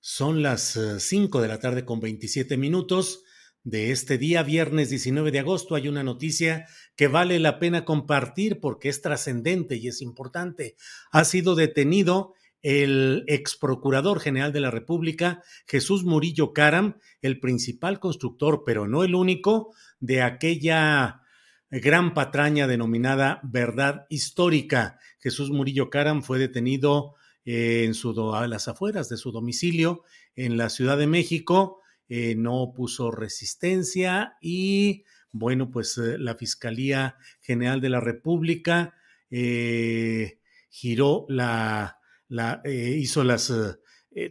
Son las 5 de la tarde con 27 minutos de este día, viernes 19 de agosto. Hay una noticia que vale la pena compartir porque es trascendente y es importante. Ha sido detenido el ex procurador general de la República, Jesús Murillo Caram, el principal constructor, pero no el único, de aquella gran patraña denominada verdad histórica. Jesús Murillo Caram fue detenido en su, a las afueras de su domicilio en la Ciudad de México. Eh, no puso resistencia y bueno, pues eh, la Fiscalía General de la República eh, giró la, la hizo las,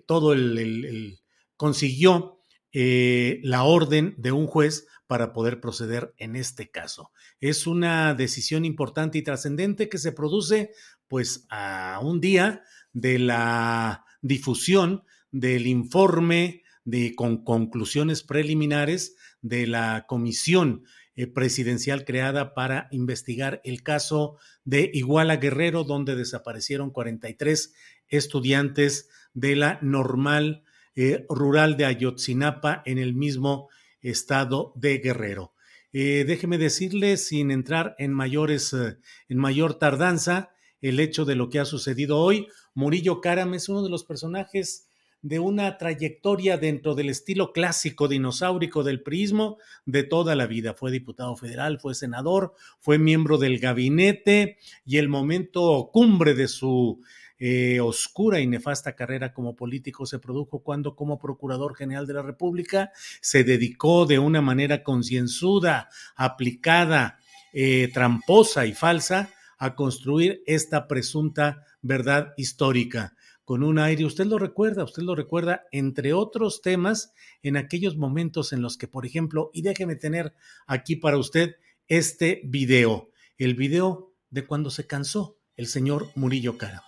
todo el, consiguió la orden de un juez para poder proceder en este caso. Es una decisión importante y trascendente que se produce pues a un día de la difusión del informe de, con conclusiones preliminares de la comisión eh, presidencial creada para investigar el caso de Iguala Guerrero, donde desaparecieron 43 estudiantes de la normal eh, rural de Ayotzinapa en el mismo estado de Guerrero. Eh, déjeme decirle, sin entrar en mayores, en mayor tardanza, el hecho de lo que ha sucedido hoy. Murillo Karam es uno de los personajes de una trayectoria dentro del estilo clásico dinosaurico del prismo de toda la vida. Fue diputado federal, fue senador, fue miembro del gabinete y el momento cumbre de su eh, oscura y nefasta carrera como político se produjo cuando como Procurador General de la República se dedicó de una manera concienzuda, aplicada, eh, tramposa y falsa a construir esta presunta verdad histórica con un aire, usted lo recuerda, usted lo recuerda, entre otros temas, en aquellos momentos en los que, por ejemplo, y déjeme tener aquí para usted este video, el video de cuando se cansó el señor Murillo Cara.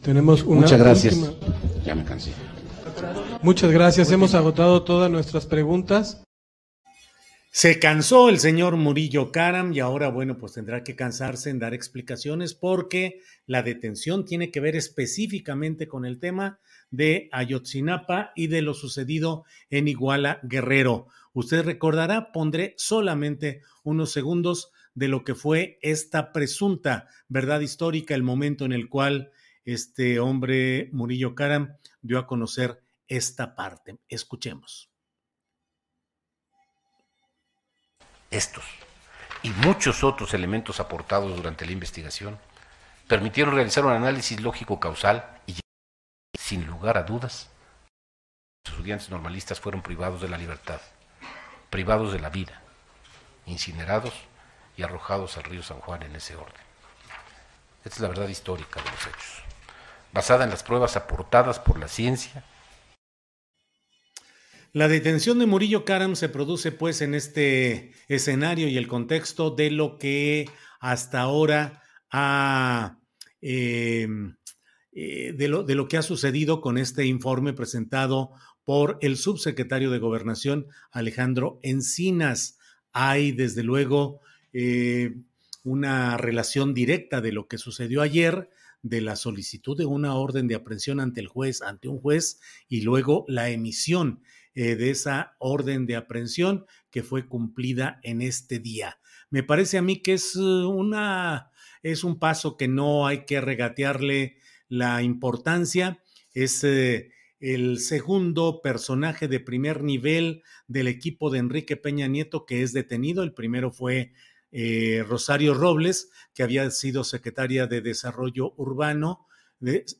Tenemos una Muchas gracias. Ya me cansé. Muchas gracias. Hemos agotado todas nuestras preguntas. Se cansó el señor Murillo Karam y ahora, bueno, pues tendrá que cansarse en dar explicaciones porque la detención tiene que ver específicamente con el tema de Ayotzinapa y de lo sucedido en Iguala Guerrero. Usted recordará, pondré solamente unos segundos de lo que fue esta presunta verdad histórica, el momento en el cual este hombre Murillo Karam dio a conocer esta parte. Escuchemos. Estos y muchos otros elementos aportados durante la investigación permitieron realizar un análisis lógico causal y sin lugar a dudas los estudiantes normalistas fueron privados de la libertad, privados de la vida, incinerados y arrojados al río San Juan en ese orden. Esta es la verdad histórica de los hechos, basada en las pruebas aportadas por la ciencia la detención de Murillo Karam se produce pues en este escenario y el contexto de lo que hasta ahora ha, em, eh, de, lo, de lo que ha sucedido con este informe presentado por el subsecretario de Gobernación Alejandro Encinas. Hay desde luego eh, una relación directa de lo que sucedió ayer, de la solicitud de una orden de aprehensión ante el juez, ante un juez, y luego la emisión eh, de esa orden de aprehensión que fue cumplida en este día. Me parece a mí que es una es un paso que no hay que regatearle la importancia. Es eh, el segundo personaje de primer nivel del equipo de Enrique Peña Nieto que es detenido. El primero fue eh, Rosario Robles, que había sido secretaria de Desarrollo Urbano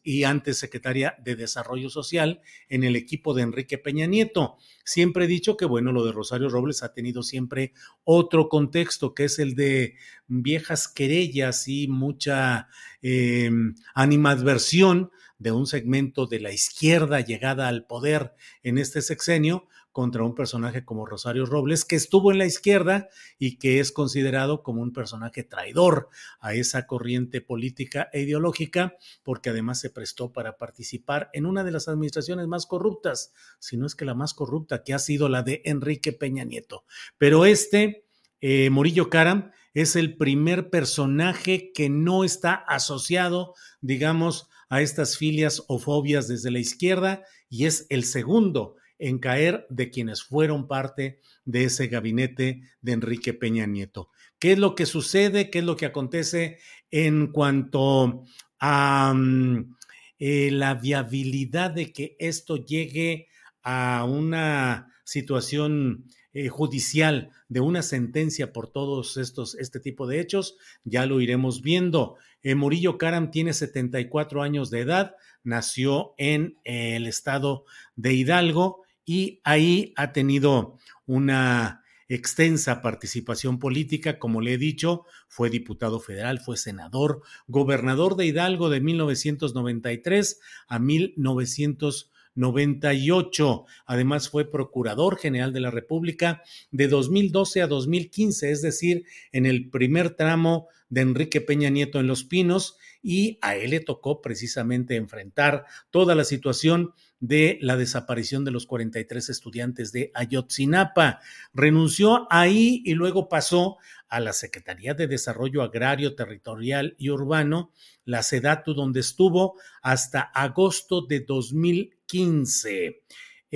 y antes secretaria de Desarrollo Social en el equipo de Enrique Peña Nieto. Siempre he dicho que, bueno, lo de Rosario Robles ha tenido siempre otro contexto, que es el de viejas querellas y mucha eh, animadversión de un segmento de la izquierda llegada al poder en este sexenio contra un personaje como Rosario Robles, que estuvo en la izquierda y que es considerado como un personaje traidor a esa corriente política e ideológica, porque además se prestó para participar en una de las administraciones más corruptas, si no es que la más corrupta, que ha sido la de Enrique Peña Nieto. Pero este, eh, Murillo Caram, es el primer personaje que no está asociado, digamos, a estas filias o fobias desde la izquierda y es el segundo en caer de quienes fueron parte de ese gabinete de Enrique Peña Nieto. ¿Qué es lo que sucede? ¿Qué es lo que acontece en cuanto a mm, eh, la viabilidad de que esto llegue a una situación eh, judicial de una sentencia por todos estos, este tipo de hechos, ya lo iremos viendo. Eh, Murillo Karam tiene 74 años de edad, nació en el estado de Hidalgo y ahí ha tenido una extensa participación política, como le he dicho, fue diputado federal, fue senador, gobernador de Hidalgo de 1993 a 1998. Además fue procurador general de la República de 2012 a 2015, es decir, en el primer tramo de Enrique Peña Nieto en Los Pinos y a él le tocó precisamente enfrentar toda la situación de la desaparición de los 43 estudiantes de Ayotzinapa. Renunció ahí y luego pasó a la Secretaría de Desarrollo Agrario, Territorial y Urbano, la SEDATU, donde estuvo hasta agosto de 2015.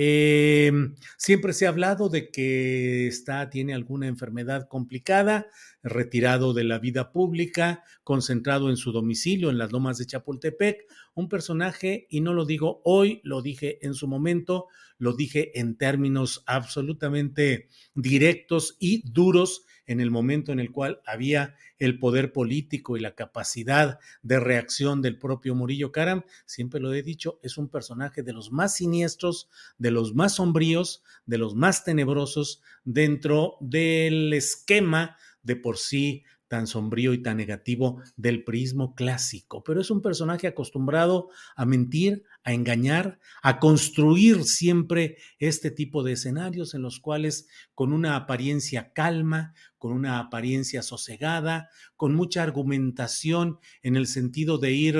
Eh, siempre se ha hablado de que está, tiene alguna enfermedad complicada, retirado de la vida pública, concentrado en su domicilio en las lomas de Chapultepec, un personaje, y no lo digo hoy, lo dije en su momento, lo dije en términos absolutamente directos y duros en el momento en el cual había el poder político y la capacidad de reacción del propio Murillo Karam, siempre lo he dicho, es un personaje de los más siniestros, de los más sombríos, de los más tenebrosos dentro del esquema de por sí tan sombrío y tan negativo del prismo clásico, pero es un personaje acostumbrado a mentir, a engañar, a construir siempre este tipo de escenarios en los cuales con una apariencia calma, con una apariencia sosegada, con mucha argumentación en el sentido de ir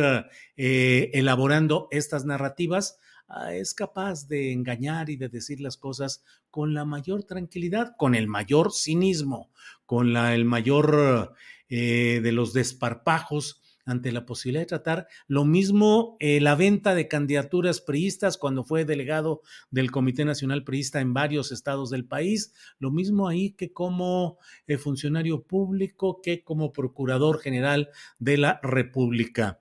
eh, elaborando estas narrativas, es capaz de engañar y de decir las cosas con la mayor tranquilidad, con el mayor cinismo, con el mayor eh, de los desparpajos ante la posibilidad de tratar. Lo mismo eh, la venta de candidaturas priistas cuando fue delegado del Comité Nacional Priista en varios estados del país. Lo mismo ahí que como eh, funcionario público, que como Procurador General de la República.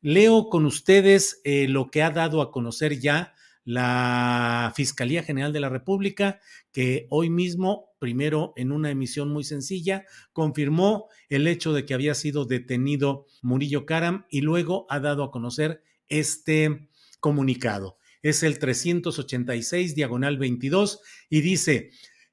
Leo con ustedes lo que ha dado a conocer ya la Fiscalía General de la República, que hoy mismo, primero en una emisión muy sencilla, confirmó el hecho de que había sido detenido Murillo Karam y luego ha dado a conocer este comunicado. Es el 386 diagonal 22 y dice,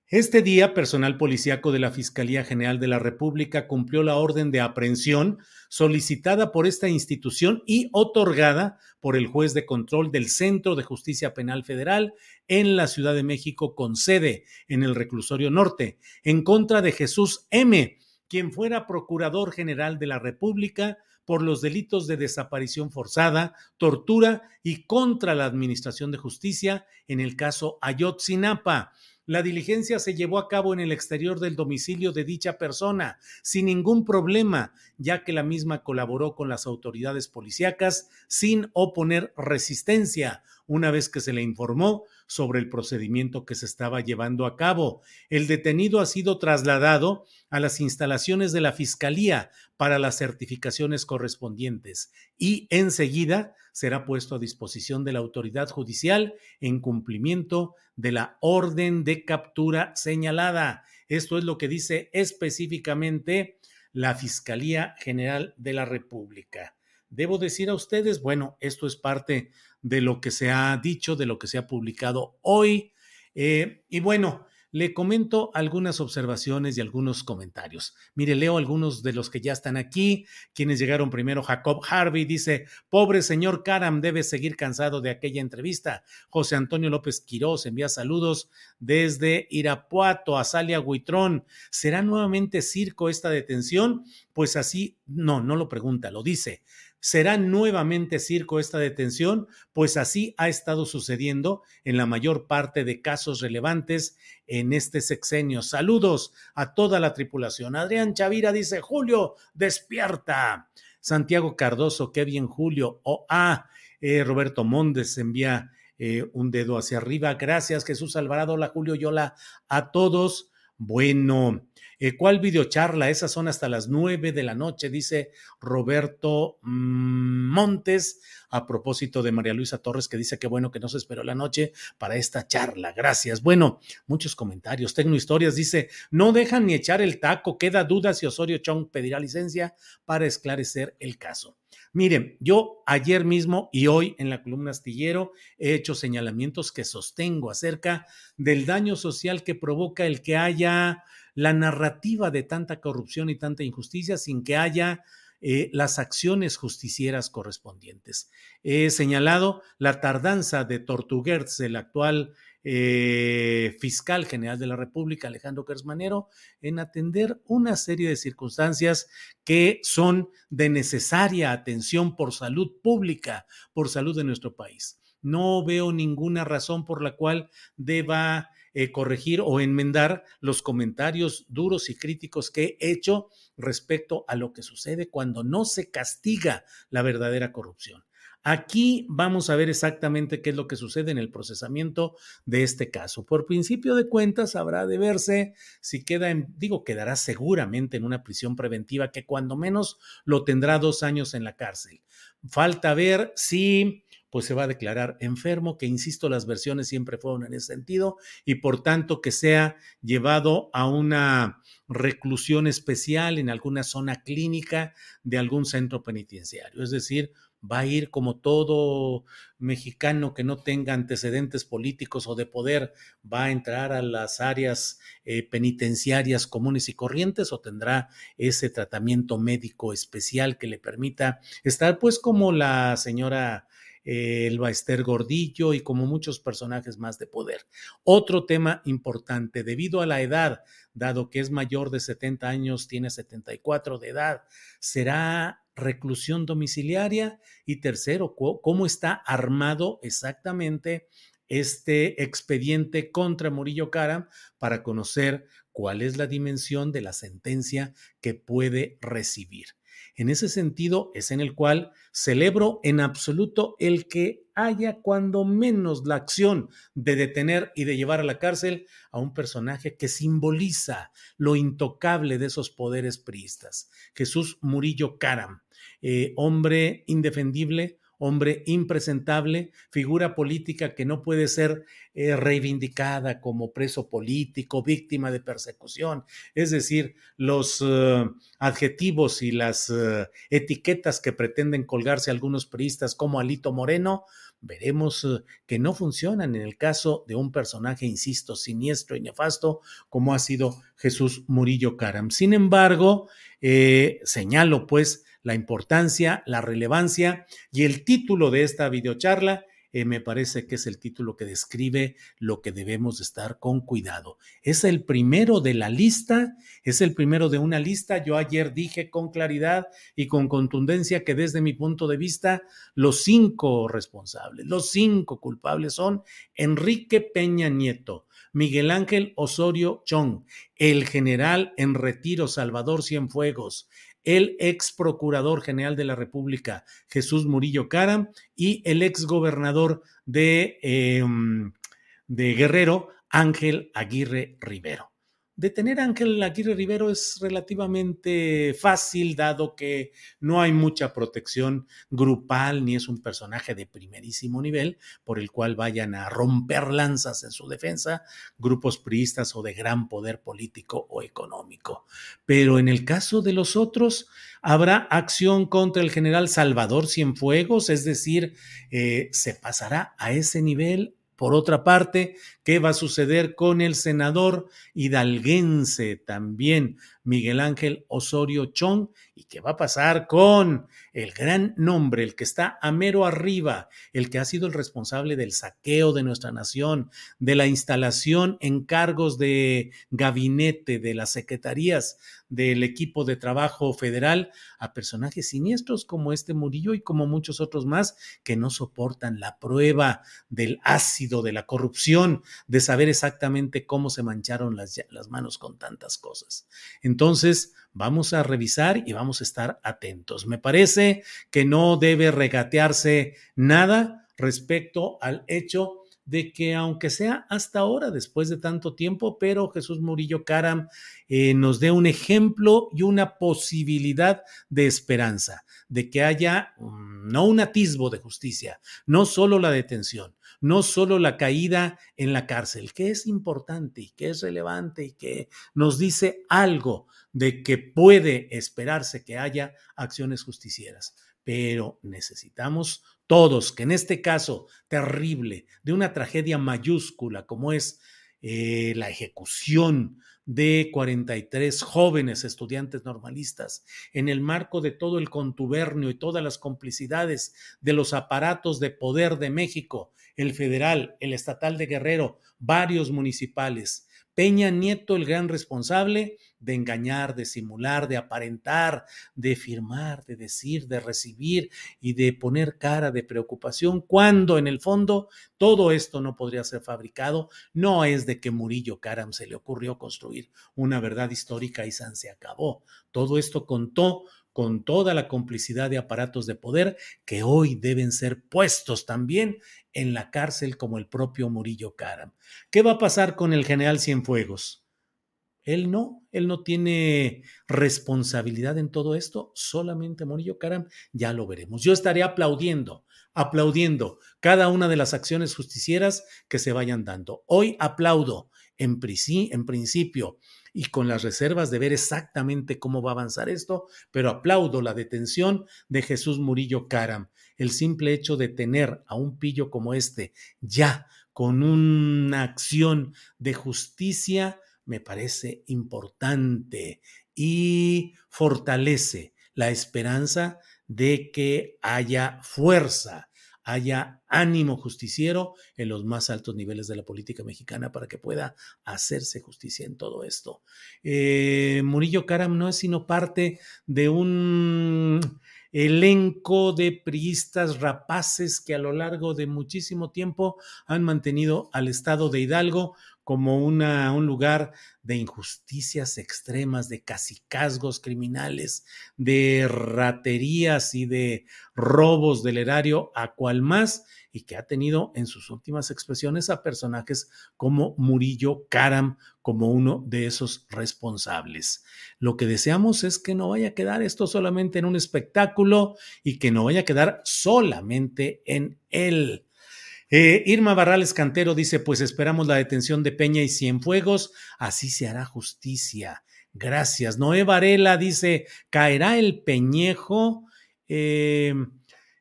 este día, personal policíaco de la Fiscalía General de la República cumplió la orden de aprehensión solicitada por esta institución y otorgada por el juez de control del Centro de Justicia Penal Federal en la Ciudad de México con sede en el Reclusorio Norte, en contra de Jesús M., quien fuera Procurador General de la República por los delitos de desaparición forzada, tortura y contra la Administración de Justicia en el caso Ayotzinapa La diligencia se llevó a cabo en el exterior del domicilio de dicha persona, sin ningún problema, ya que la misma colaboró con las autoridades policíacas sin oponer resistencia. Una vez que se le informó sobre el procedimiento que se estaba llevando a cabo. El detenido ha sido trasladado a las instalaciones de la Fiscalía para las certificaciones correspondientes y enseguida será puesto a disposición de la autoridad judicial en cumplimiento de la orden de captura señalada. Esto es lo que dice específicamente la Fiscalía General de la República. Debo decir a ustedes, bueno, esto es parte de lo que se ha dicho, de lo que se ha publicado hoy. Eh, y bueno, le comento algunas observaciones y algunos comentarios. Mire, leo algunos de los que ya están aquí. Quienes llegaron primero, Jacob Harvey dice, pobre señor Karam, debe seguir cansado de aquella entrevista. José Antonio López Quirós envía saludos desde Irapuato a Salia Huitrón. ¿Será nuevamente circo esta detención? Pues así, no, no lo pregunta, lo dice. ¿Será nuevamente circo esta detención? Pues así ha estado sucediendo en la mayor parte de casos relevantes en este sexenio. Saludos a toda la tripulación. Adrián Chavira dice, Julio, despierta. Santiago Cardoso, qué bien Julio. O ah, eh, Roberto Mondes envía eh, un dedo hacia arriba. Gracias Jesús Alvarado, hola Julio Yola, a todos. Bueno, eh, ¿Cuál videocharla? Esas son hasta las nueve de la noche, dice Roberto Montes, a propósito de María Luisa Torres, que dice que bueno que no se esperó la noche para esta charla. Gracias. Bueno, muchos comentarios. Tecnohistorias dice, no dejan ni echar el taco, queda duda si Osorio Chong pedirá licencia para esclarecer el caso. Miren, yo ayer mismo y hoy en la columna astillero he hecho señalamientos que sostengo acerca del daño social que provoca el que haya la narrativa de tanta corrupción y tanta injusticia sin que haya eh, las acciones justicieras correspondientes. He señalado la tardanza de Tortuguerz, el actual eh, fiscal general de la República, Alejandro Kersmanero, en atender una serie de circunstancias que son de necesaria atención por salud pública, por salud de nuestro país. No veo ninguna razón por la cual deba eh, corregir o enmendar los comentarios duros y críticos que he hecho respecto a lo que sucede cuando no se castiga la verdadera corrupción. Aquí vamos a ver exactamente qué es lo que sucede en el procesamiento de este caso. Por principio de cuentas, habrá de verse si queda en, digo, quedará seguramente en una prisión preventiva que cuando menos lo tendrá dos años en la cárcel. Falta ver si pues se va a declarar enfermo, que insisto, las versiones siempre fueron en ese sentido, y por tanto que sea llevado a una reclusión especial en alguna zona clínica de algún centro penitenciario. Es decir, va a ir como todo mexicano que no tenga antecedentes políticos o de poder, va a entrar a las áreas eh, penitenciarias comunes y corrientes o tendrá ese tratamiento médico especial que le permita estar pues como la señora el Baester Gordillo y como muchos personajes más de poder. Otro tema importante, debido a la edad, dado que es mayor de 70 años, tiene 74 de edad, será reclusión domiciliaria y tercero, cómo está armado exactamente este expediente contra Murillo Cara para conocer cuál es la dimensión de la sentencia que puede recibir. En ese sentido es en el cual celebro en absoluto el que haya cuando menos la acción de detener y de llevar a la cárcel a un personaje que simboliza lo intocable de esos poderes priistas. Jesús Murillo Caram, eh, hombre indefendible, hombre impresentable, figura política que no puede ser eh, reivindicada como preso político, víctima de persecución. Es decir, los eh, adjetivos y las eh, etiquetas que pretenden colgarse algunos priistas como Alito Moreno, veremos que no funcionan en el caso de un personaje, insisto, siniestro y nefasto como ha sido Jesús Murillo Caram. Sin embargo, señalo pues la importancia, la relevancia y el título de esta videocharla eh, me parece que es el título que describe lo que debemos estar con cuidado. Es el primero de la lista, es el primero de una lista. Yo ayer dije con claridad y con contundencia que desde mi punto de vista los cinco responsables, los cinco culpables son Enrique Peña Nieto, Miguel Ángel Osorio Chong, el general en retiro Salvador Cienfuegos, el ex procurador general de la República, Jesús Murillo Caram, y el ex gobernador de, em, de Guerrero, Ángel Aguirre Rivero. Detener a Ángel Aguirre Rivero es relativamente fácil, dado que no hay mucha protección grupal ni es un personaje de primerísimo nivel por el cual vayan a romper lanzas en su defensa grupos priistas o de gran poder político o económico. Pero en el caso de los otros, habrá acción contra el general Salvador Cienfuegos, es decir, eh, se pasará a ese nivel por otra parte, ¿qué va a suceder con el senador hidalguense también, Miguel Ángel Osorio Chong? ¿Y qué va a pasar con el gran nombre, el que está a mero arriba, el que ha sido el responsable del saqueo de nuestra nación, de la instalación en cargos de gabinete, de las secretarías del equipo de trabajo federal, a personajes siniestros como este Murillo y como muchos otros más que no soportan la prueba del ácido, de la corrupción, de saber exactamente cómo se mancharon las, las manos con tantas cosas. Entonces, vamos a revisar y vamos a estar atentos. Me parece que no debe regatearse nada respecto al hecho de que aunque sea hasta ahora, después de tanto tiempo, pero Jesús Murillo Caram eh, nos dé un ejemplo y una posibilidad de esperanza, de que haya mm, no un atisbo de justicia, no solo la detención, no solo la caída en la cárcel, que es importante y que es relevante y que nos dice algo de que puede esperarse que haya acciones justicieras, pero necesitamos todos que en este caso terrible de una tragedia mayúscula como es eh, la ejecución de 43 jóvenes estudiantes normalistas en el marco de todo el contubernio y todas las complicidades de los aparatos de poder de México, el federal, el estatal de Guerrero, varios municipales, Peña Nieto el gran responsable de engañar, de simular, de aparentar, de firmar, de decir, de recibir y de poner cara de preocupación, cuando en el fondo todo esto no podría ser fabricado. No es de que Murillo Karam se le ocurrió construir una verdad histórica y se acabó. Todo esto contó con toda la complicidad de aparatos de poder que hoy deben ser puestos también en la cárcel como el propio Murillo Karam. ¿Qué va a pasar con el general Cienfuegos? Él no, él no tiene responsabilidad en todo esto, solamente Murillo Karam, ya lo veremos. Yo estaré aplaudiendo, aplaudiendo cada una de las acciones justicieras que se vayan dando. Hoy aplaudo en, en principio y con las reservas de ver exactamente cómo va a avanzar esto, pero aplaudo la detención de Jesús Murillo Caram. El simple hecho de tener a un pillo como este ya con una acción de justicia me parece importante y fortalece la esperanza de que haya fuerza haya ánimo justiciero en los más altos niveles de la política mexicana para que pueda hacerse justicia en todo esto. Eh, Murillo Karam no es sino parte de un elenco de priistas rapaces que a lo largo de muchísimo tiempo han mantenido al estado de Hidalgo como una, un lugar de injusticias extremas, de casicazgos criminales, de raterías y de robos del erario, a cual más, y que ha tenido en sus últimas expresiones a personajes como Murillo Karam como uno de esos responsables. Lo que deseamos es que no vaya a quedar esto solamente en un espectáculo y que no vaya a quedar solamente en él. Eh, Irma Barrales Cantero dice, pues esperamos la detención de Peña y Cienfuegos, así se hará justicia. Gracias. Noé Varela dice, caerá el peñejo. Eh,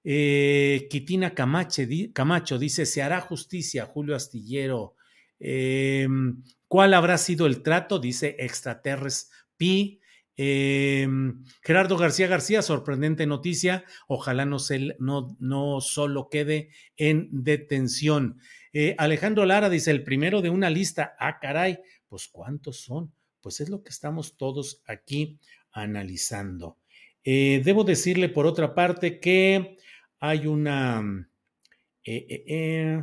eh, Quitina Camacho dice, se hará justicia, Julio Astillero. ¿Cuál habrá sido el trato? Dice Extraterres Pi. Eh, Gerardo García García, sorprendente noticia. Ojalá no, se, no, solo quede en detención. Eh, Alejandro Lara dice: el primero de una lista. Ah, caray, pues ¿cuántos son? Pues es lo que estamos todos aquí analizando. Eh, debo decirle, por otra parte, que hay una. Eh,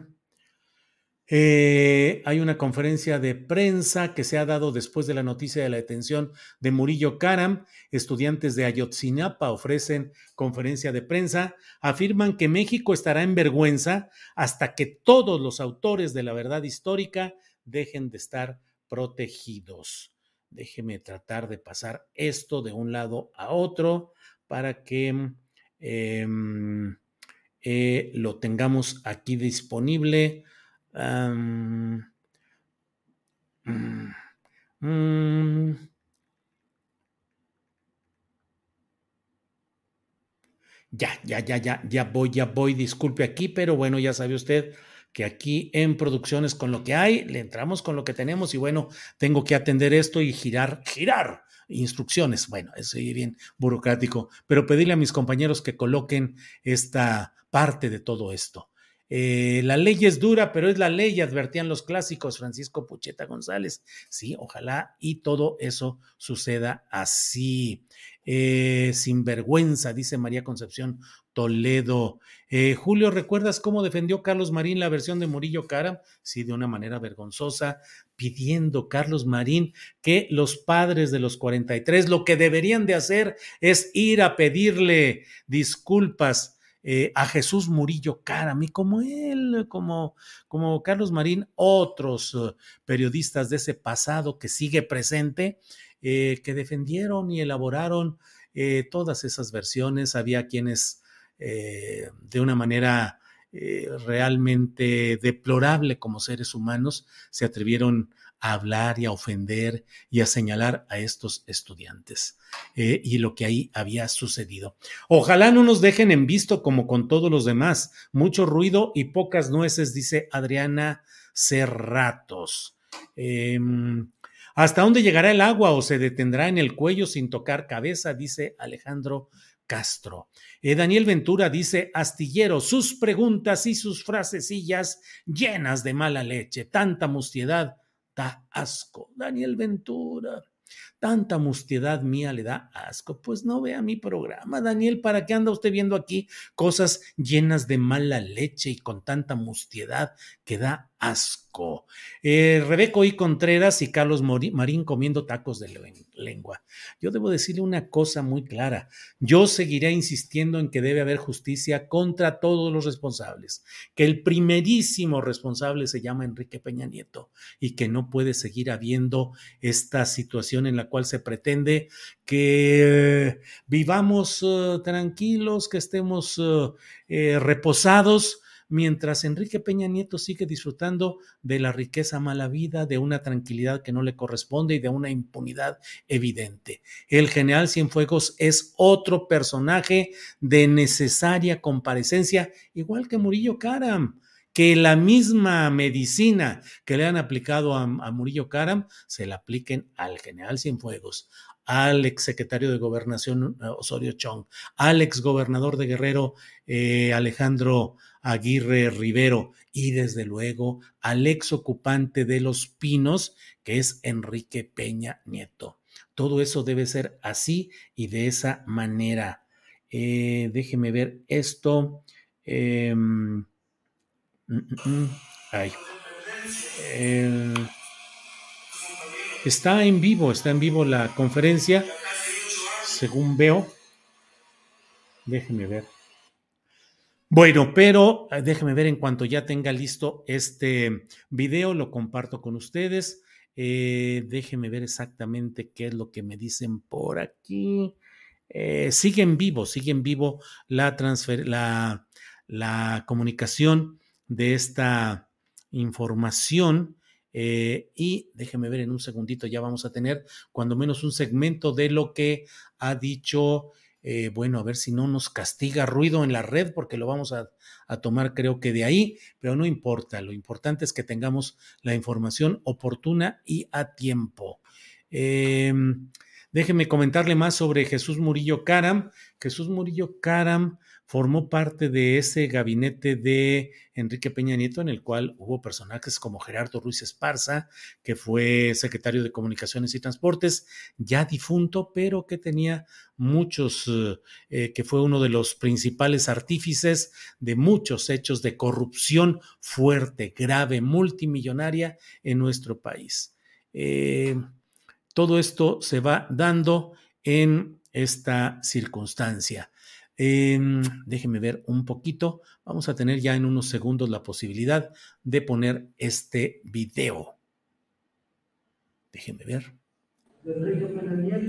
eh, hay una conferencia de prensa que se ha dado después de la noticia de la detención de Murillo Karam. Estudiantes de Ayotzinapa ofrecen conferencia de prensa. Afirman que México estará en vergüenza hasta que todos los autores de la verdad histórica dejen de estar protegidos. Déjeme tratar de pasar esto de un lado a otro para que eh, eh, lo tengamos aquí disponible Um, Ya, ya, ya, ya, ya voy, ya voy, disculpe aquí, pero bueno, ya sabe usted que aquí en producciones con lo que hay, le entramos con lo que tenemos y bueno, tengo que atender esto y girar, girar instrucciones. Bueno, eso es bien burocrático, pero pedirle a mis compañeros que coloquen esta parte de todo esto. Eh, la ley es dura, pero es la ley, advertían los clásicos, Francisco Pucheta González. Sí, ojalá y todo eso suceda así. Eh, sin vergüenza, dice María Concepción Toledo. Eh, Julio, ¿recuerdas cómo defendió Carlos Marín la versión de Murillo Cara? Sí, de una manera vergonzosa, pidiendo Carlos Marín que los padres de los 43 lo que deberían de hacer es ir a pedirle disculpas eh, a Jesús Murillo Caram y como él, como, como Carlos Marín, otros uh, periodistas de ese pasado que sigue presente, eh, que defendieron y elaboraron eh, todas esas versiones. Había quienes de una manera realmente deplorable como seres humanos se atrevieron a hablar y a ofender y a señalar a estos estudiantes eh, y lo que ahí había sucedido. Ojalá no nos dejen en visto como con todos los demás. Mucho ruido y pocas nueces, dice Adriana Cerratos. Em, ¿Hasta dónde llegará el agua o se detendrá en el cuello sin tocar cabeza? Dice Alejandro Castro. Eh, Daniel Ventura dice, astillero, sus preguntas y sus frasecillas llenas de mala leche, tanta mustiedad da asco. Daniel Ventura, tanta mustiedad mía le da asco. Pues no vea mi programa, Daniel, ¿para qué anda usted viendo aquí cosas llenas de mala leche y con tanta mustiedad que da asco. Eh, Rebeco y Contreras y Carlos Marín comiendo tacos de lengua. Yo debo decirle una cosa muy clara. Yo seguiré insistiendo en que debe haber justicia contra todos los responsables, que el primerísimo responsable se llama Enrique Peña Nieto y que no puede seguir habiendo esta situación en la cual se pretende que vivamos uh, tranquilos, que estemos eh, reposados mientras Enrique Peña Nieto sigue disfrutando de la riqueza mala vida, de una tranquilidad que no le corresponde y de una impunidad evidente. El general Cienfuegos es otro personaje de necesaria comparecencia, igual que Murillo Karam que la misma medicina que le han aplicado a, Murillo Karam se la apliquen al general Cienfuegos, al exsecretario de Gobernación eh, Osorio Chong, al exgobernador de Guerrero eh, Alejandro Aguirre Rivero y desde luego al ex ocupante de Los Pinos, que es Enrique Peña Nieto. Todo eso debe ser así y de esa manera. Eh, déjeme ver esto. Em, mm, mm, mm, está en vivo, está en vivo la conferencia, según veo. Déjeme ver. Bueno, pero eh, déjeme ver en cuanto ya tenga listo este video, lo comparto con ustedes. Eh, déjeme ver exactamente qué es lo que me dicen por aquí. Eh, sigue en vivo, sigue en vivo la, la, la comunicación de esta información. y déjeme ver en un segundito, ya vamos a tener cuando menos un segmento de lo que ha dicho eh, bueno, a ver si no nos castiga ruido en la red, porque lo vamos a, tomar creo que de ahí, pero no importa, lo importante es que tengamos la información oportuna y a tiempo. Em, déjeme comentarle más sobre Jesús Murillo Caram. Jesús Murillo Caram formó parte de ese gabinete de Enrique Peña Nieto, en el cual hubo personajes como Gerardo Ruiz Esparza, que fue secretario de Comunicaciones y Transportes, ya difunto, pero que tenía muchos, eh, que fue uno de los principales artífices de muchos hechos de corrupción fuerte, grave, multimillonaria en nuestro país. Eh, todo esto se va dando en esta circunstancia. Eh, déjenme ver un poquito. Vamos a tener ya en unos segundos la posibilidad de poner este video. Déjenme ver.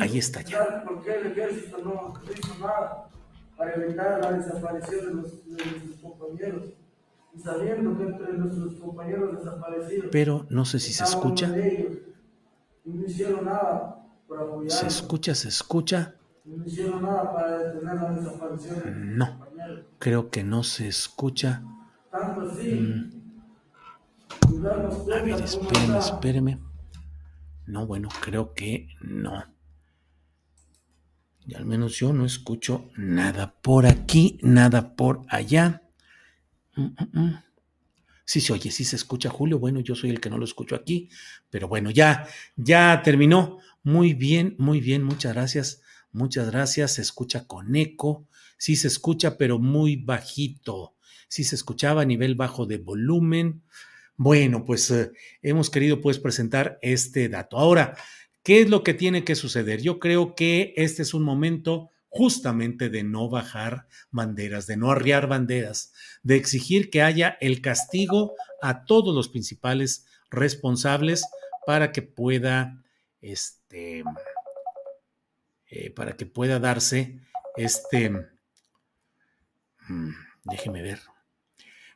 Ahí está ya. ¿Por qué el ejército no hizo nada para evitar la desaparición de, los, de nuestros compañeros? Y sabiendo que entre nuestros compañeros desaparecidos. Pero no sé si se escucha. Ellos, y no hicieron nada para apoyar. Se escucha, se escucha. No hicieron nada para detener la desaparición. No, creo que no se escucha. Tanto así. Mm. A ver, espéreme, espéreme. No, bueno, creo que no. Y al menos yo no escucho nada por aquí, nada por allá. Mm, mm, sí se oye, sí se escucha Julio. Bueno, yo soy el que no lo escucho aquí, pero bueno, ya, ya terminó. Muy bien, muy bien, muchas gracias. Muchas gracias. Se escucha con eco. Sí se escucha, pero muy bajito. Sí se escuchaba a nivel bajo de volumen. Bueno, pues eh, hemos querido pues presentar este dato. Ahora, ¿qué es lo que tiene que suceder? Yo creo que este es un momento justamente de no bajar banderas, de no arriar banderas, de exigir que haya el castigo a todos los principales responsables para que pueda este eh, para que pueda darse este, mm, déjeme ver,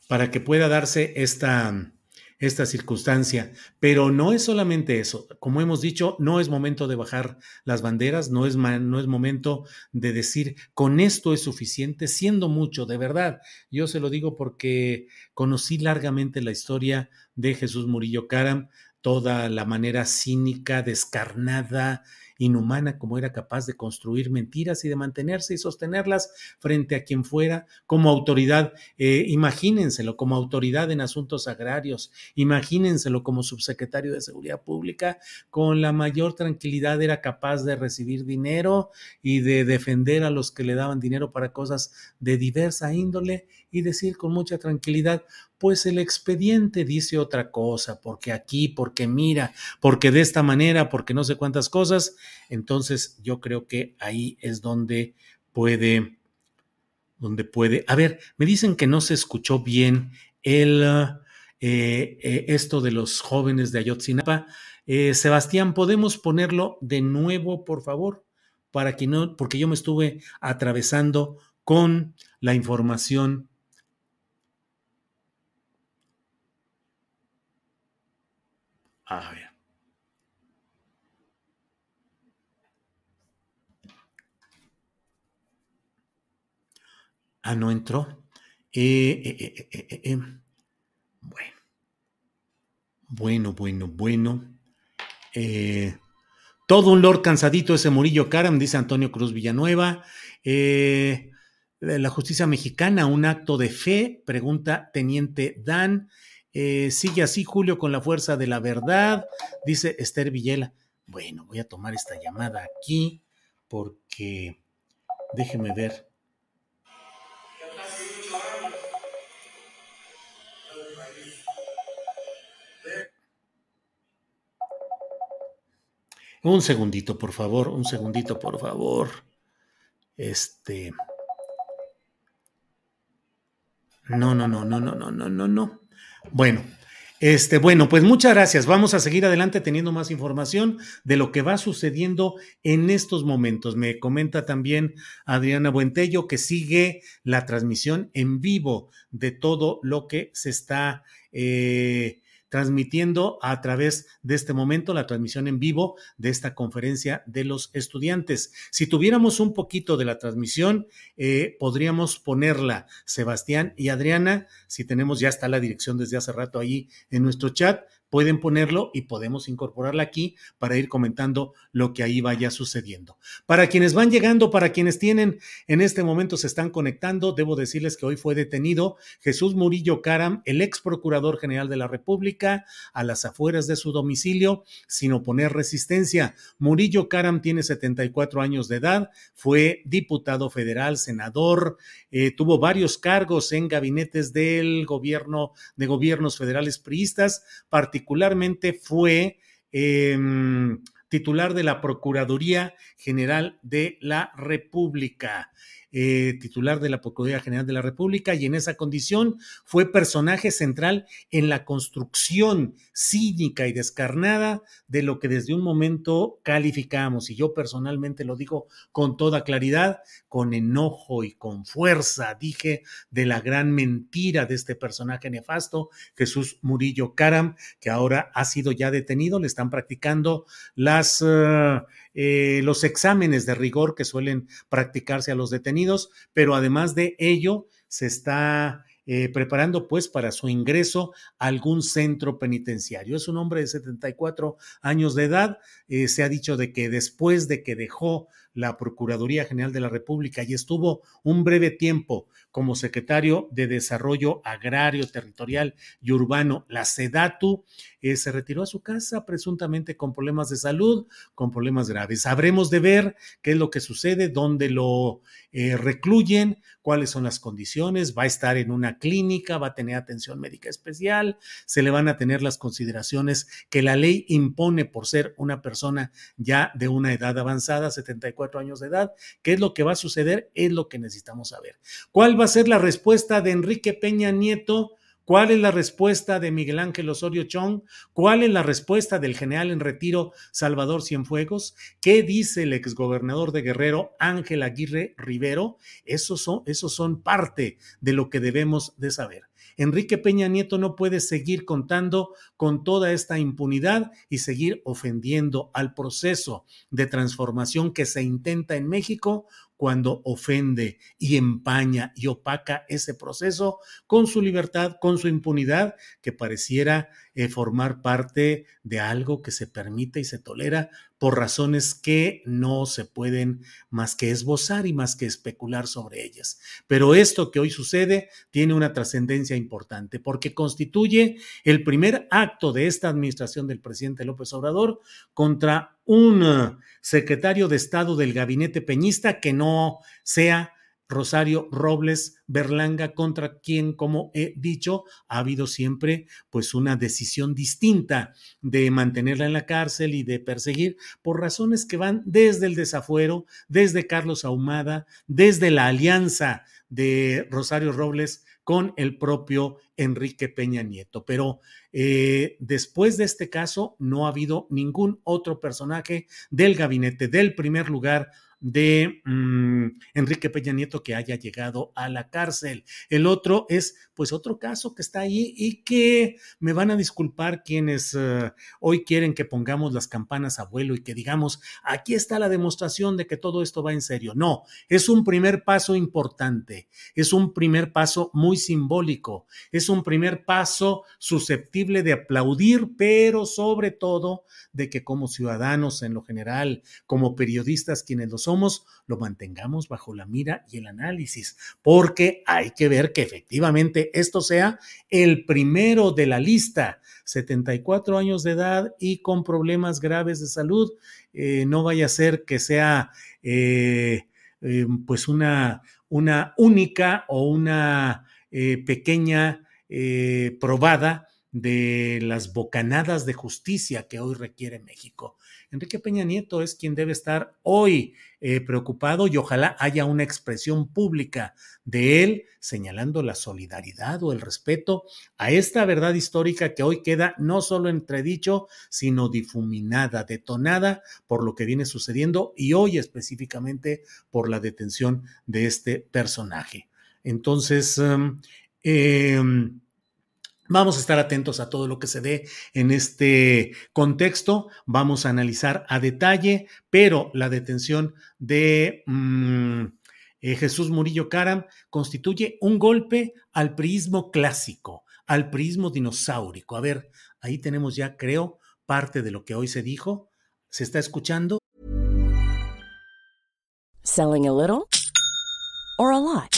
para que pueda darse esta, esta circunstancia. Pero no es solamente eso. Como hemos dicho, no es momento de bajar las banderas, no es, no es momento de decir con esto es suficiente, siendo mucho, de verdad. Yo se lo digo porque conocí largamente la historia de Jesús Murillo Caram, toda la manera cínica, descarnada, inhumana como era capaz de construir mentiras y de mantenerse y sostenerlas frente a quien fuera como autoridad. Eh, imagínenselo como autoridad en asuntos agrarios, imagínenselo como subsecretario de Seguridad Pública, con la mayor tranquilidad era capaz de recibir dinero y de defender a los que le daban dinero para cosas de diversa índole y decir con mucha tranquilidad, pues el expediente dice otra cosa, porque aquí, porque mira, porque de esta manera, porque no sé cuántas cosas, entonces yo creo que ahí es donde puede, donde puede. A ver, me dicen que no se escuchó bien el, eh, eh, esto de los jóvenes de Ayotzinapa. Eh, Sebastián, ¿podemos ponerlo de nuevo, por favor? Para que no, porque yo me estuve atravesando con la información A ver. Ah, no entró. Eh, eh, eh, bueno. Bueno, bueno, bueno. todo un lord cansadito ese Murillo Caram, dice Antonio Cruz Villanueva. la justicia mexicana, un acto de fe, pregunta Teniente Dan. Eh, sigue así Julio con la fuerza de la verdad, dice Esther Villela. Bueno, voy a tomar esta llamada aquí porque déjeme ver. Un segundito, por favor, un segundito, por favor. Este. No, no, no, no, no, no, no, no, no. Bueno, este, bueno, pues muchas gracias. Vamos a seguir adelante teniendo más información de lo que va sucediendo en estos momentos. Me comenta también Adriana Buentello que sigue la transmisión en vivo de todo lo que se está eh, transmitiendo a través de este momento la transmisión en vivo de esta conferencia de los estudiantes. Si tuviéramos un poquito de la transmisión, eh, podríamos ponerla, Sebastián y Adriana, si tenemos, ya está la dirección desde hace rato ahí en nuestro chat, pueden ponerlo y podemos incorporarla aquí para ir comentando lo que ahí vaya sucediendo. Para quienes van llegando, para quienes tienen en este momento se están conectando, debo decirles que hoy fue detenido Jesús Murillo Caram, el ex procurador general de la República, a las afueras de su domicilio, sin oponer resistencia. Murillo Caram tiene 74 años de edad, fue diputado federal, senador, eh, tuvo varios cargos en gabinetes del gobierno, de gobiernos federales priistas, particularmente fue em, titular de la Procuraduría General de la República. Eh, titular de la Procuraduría General de la República y en esa condición fue personaje central en la construcción cínica y descarnada de lo que desde un momento calificamos, y yo personalmente lo digo con toda claridad, con enojo y con fuerza, dije de la gran mentira de este personaje nefasto, Jesús Murillo Caram, que ahora ha sido ya detenido, le están practicando Uh, eh, los exámenes de rigor que suelen practicarse a los detenidos, pero además de ello, se está eh, preparando pues para su ingreso a algún centro penitenciario. Es un hombre de 74 años de edad. Eh, se ha dicho de que después de que dejó la Procuraduría General de la República y estuvo un breve tiempo como secretario de Desarrollo Agrario, Territorial y Urbano, la SEDATU, eh, se retiró a su casa presuntamente con problemas de salud, con problemas graves. Habremos de ver qué es lo que sucede, dónde lo eh, recluyen, cuáles son las condiciones, va a estar en una clínica, va a tener atención médica especial, se le van a tener las consideraciones que la ley impone por ser una persona ya de una edad avanzada, 74 años de edad. ¿Qué es lo que va a suceder? Es lo que necesitamos saber. ¿Cuál va a ser la respuesta de Enrique Peña Nieto? ¿Cuál es la respuesta de Miguel Ángel Osorio Chong? ¿Cuál es la respuesta del general en retiro Salvador Cienfuegos? ¿Qué dice el exgobernador de Guerrero Ángel Aguirre Rivero? Esos son, esos son parte de lo que debemos de saber. Enrique Peña Nieto no puede seguir contando con toda esta impunidad y seguir ofendiendo al proceso de transformación que se intenta en México cuando ofende y empaña y opaca ese proceso con su libertad, con su impunidad, que pareciera eh, formar parte de algo que se permite y se tolera por razones que no se pueden más que esbozar y más que especular sobre ellas. Pero esto que hoy sucede tiene una trascendencia importante porque constituye el primer acto de esta administración del presidente López Obrador contra un secretario de Estado del gabinete peñista que no sea Rosario Robles Berlanga, contra quien, como he dicho, ha habido siempre pues una decisión distinta de mantenerla en la cárcel y de perseguir por razones que van desde el desafuero, desde Carlos Ahumada, desde la alianza de Rosario Robles con el propio Enrique Peña Nieto. Pero eh, después de este caso no ha habido ningún otro personaje del gabinete del primer lugar de mm, Enrique Peña Nieto que haya llegado a la cárcel. El otro es pues otro caso que está ahí y que me van a disculpar quienes eh, hoy quieren que pongamos las campanas a vuelo y que digamos, aquí está la demostración de que todo esto va en serio. No, es un primer paso importante, es un primer paso muy simbólico, es un primer paso susceptible de aplaudir, pero sobre todo de que como ciudadanos en lo general, como periodistas quienes lo somos, lo mantengamos bajo la mira y el análisis, porque hay que ver que efectivamente esto sea el primero de la lista. 74 años de edad y con problemas graves de salud, eh, no vaya a ser que sea eh, eh, pues una, una única o una pequeña probada de las bocanadas de justicia que hoy requiere México. Enrique Peña Nieto es quien debe estar hoy eh, preocupado y ojalá haya una expresión pública de él señalando la solidaridad o el respeto a esta verdad histórica que hoy queda no solo entredicho, sino difuminada, detonada por lo que viene sucediendo y hoy específicamente por la detención de este personaje. Entonces, eh, Vamos a estar atentos a todo lo que se dé en este contexto. Vamos a analizar a detalle, pero la detención de mm, eh, Jesús Murillo Caram constituye un golpe al prismo clásico, al prismo dinosaurico. A ver, Ahí tenemos ya, creo, parte de lo que hoy se dijo. ¿Se está escuchando? Selling a little or a lot.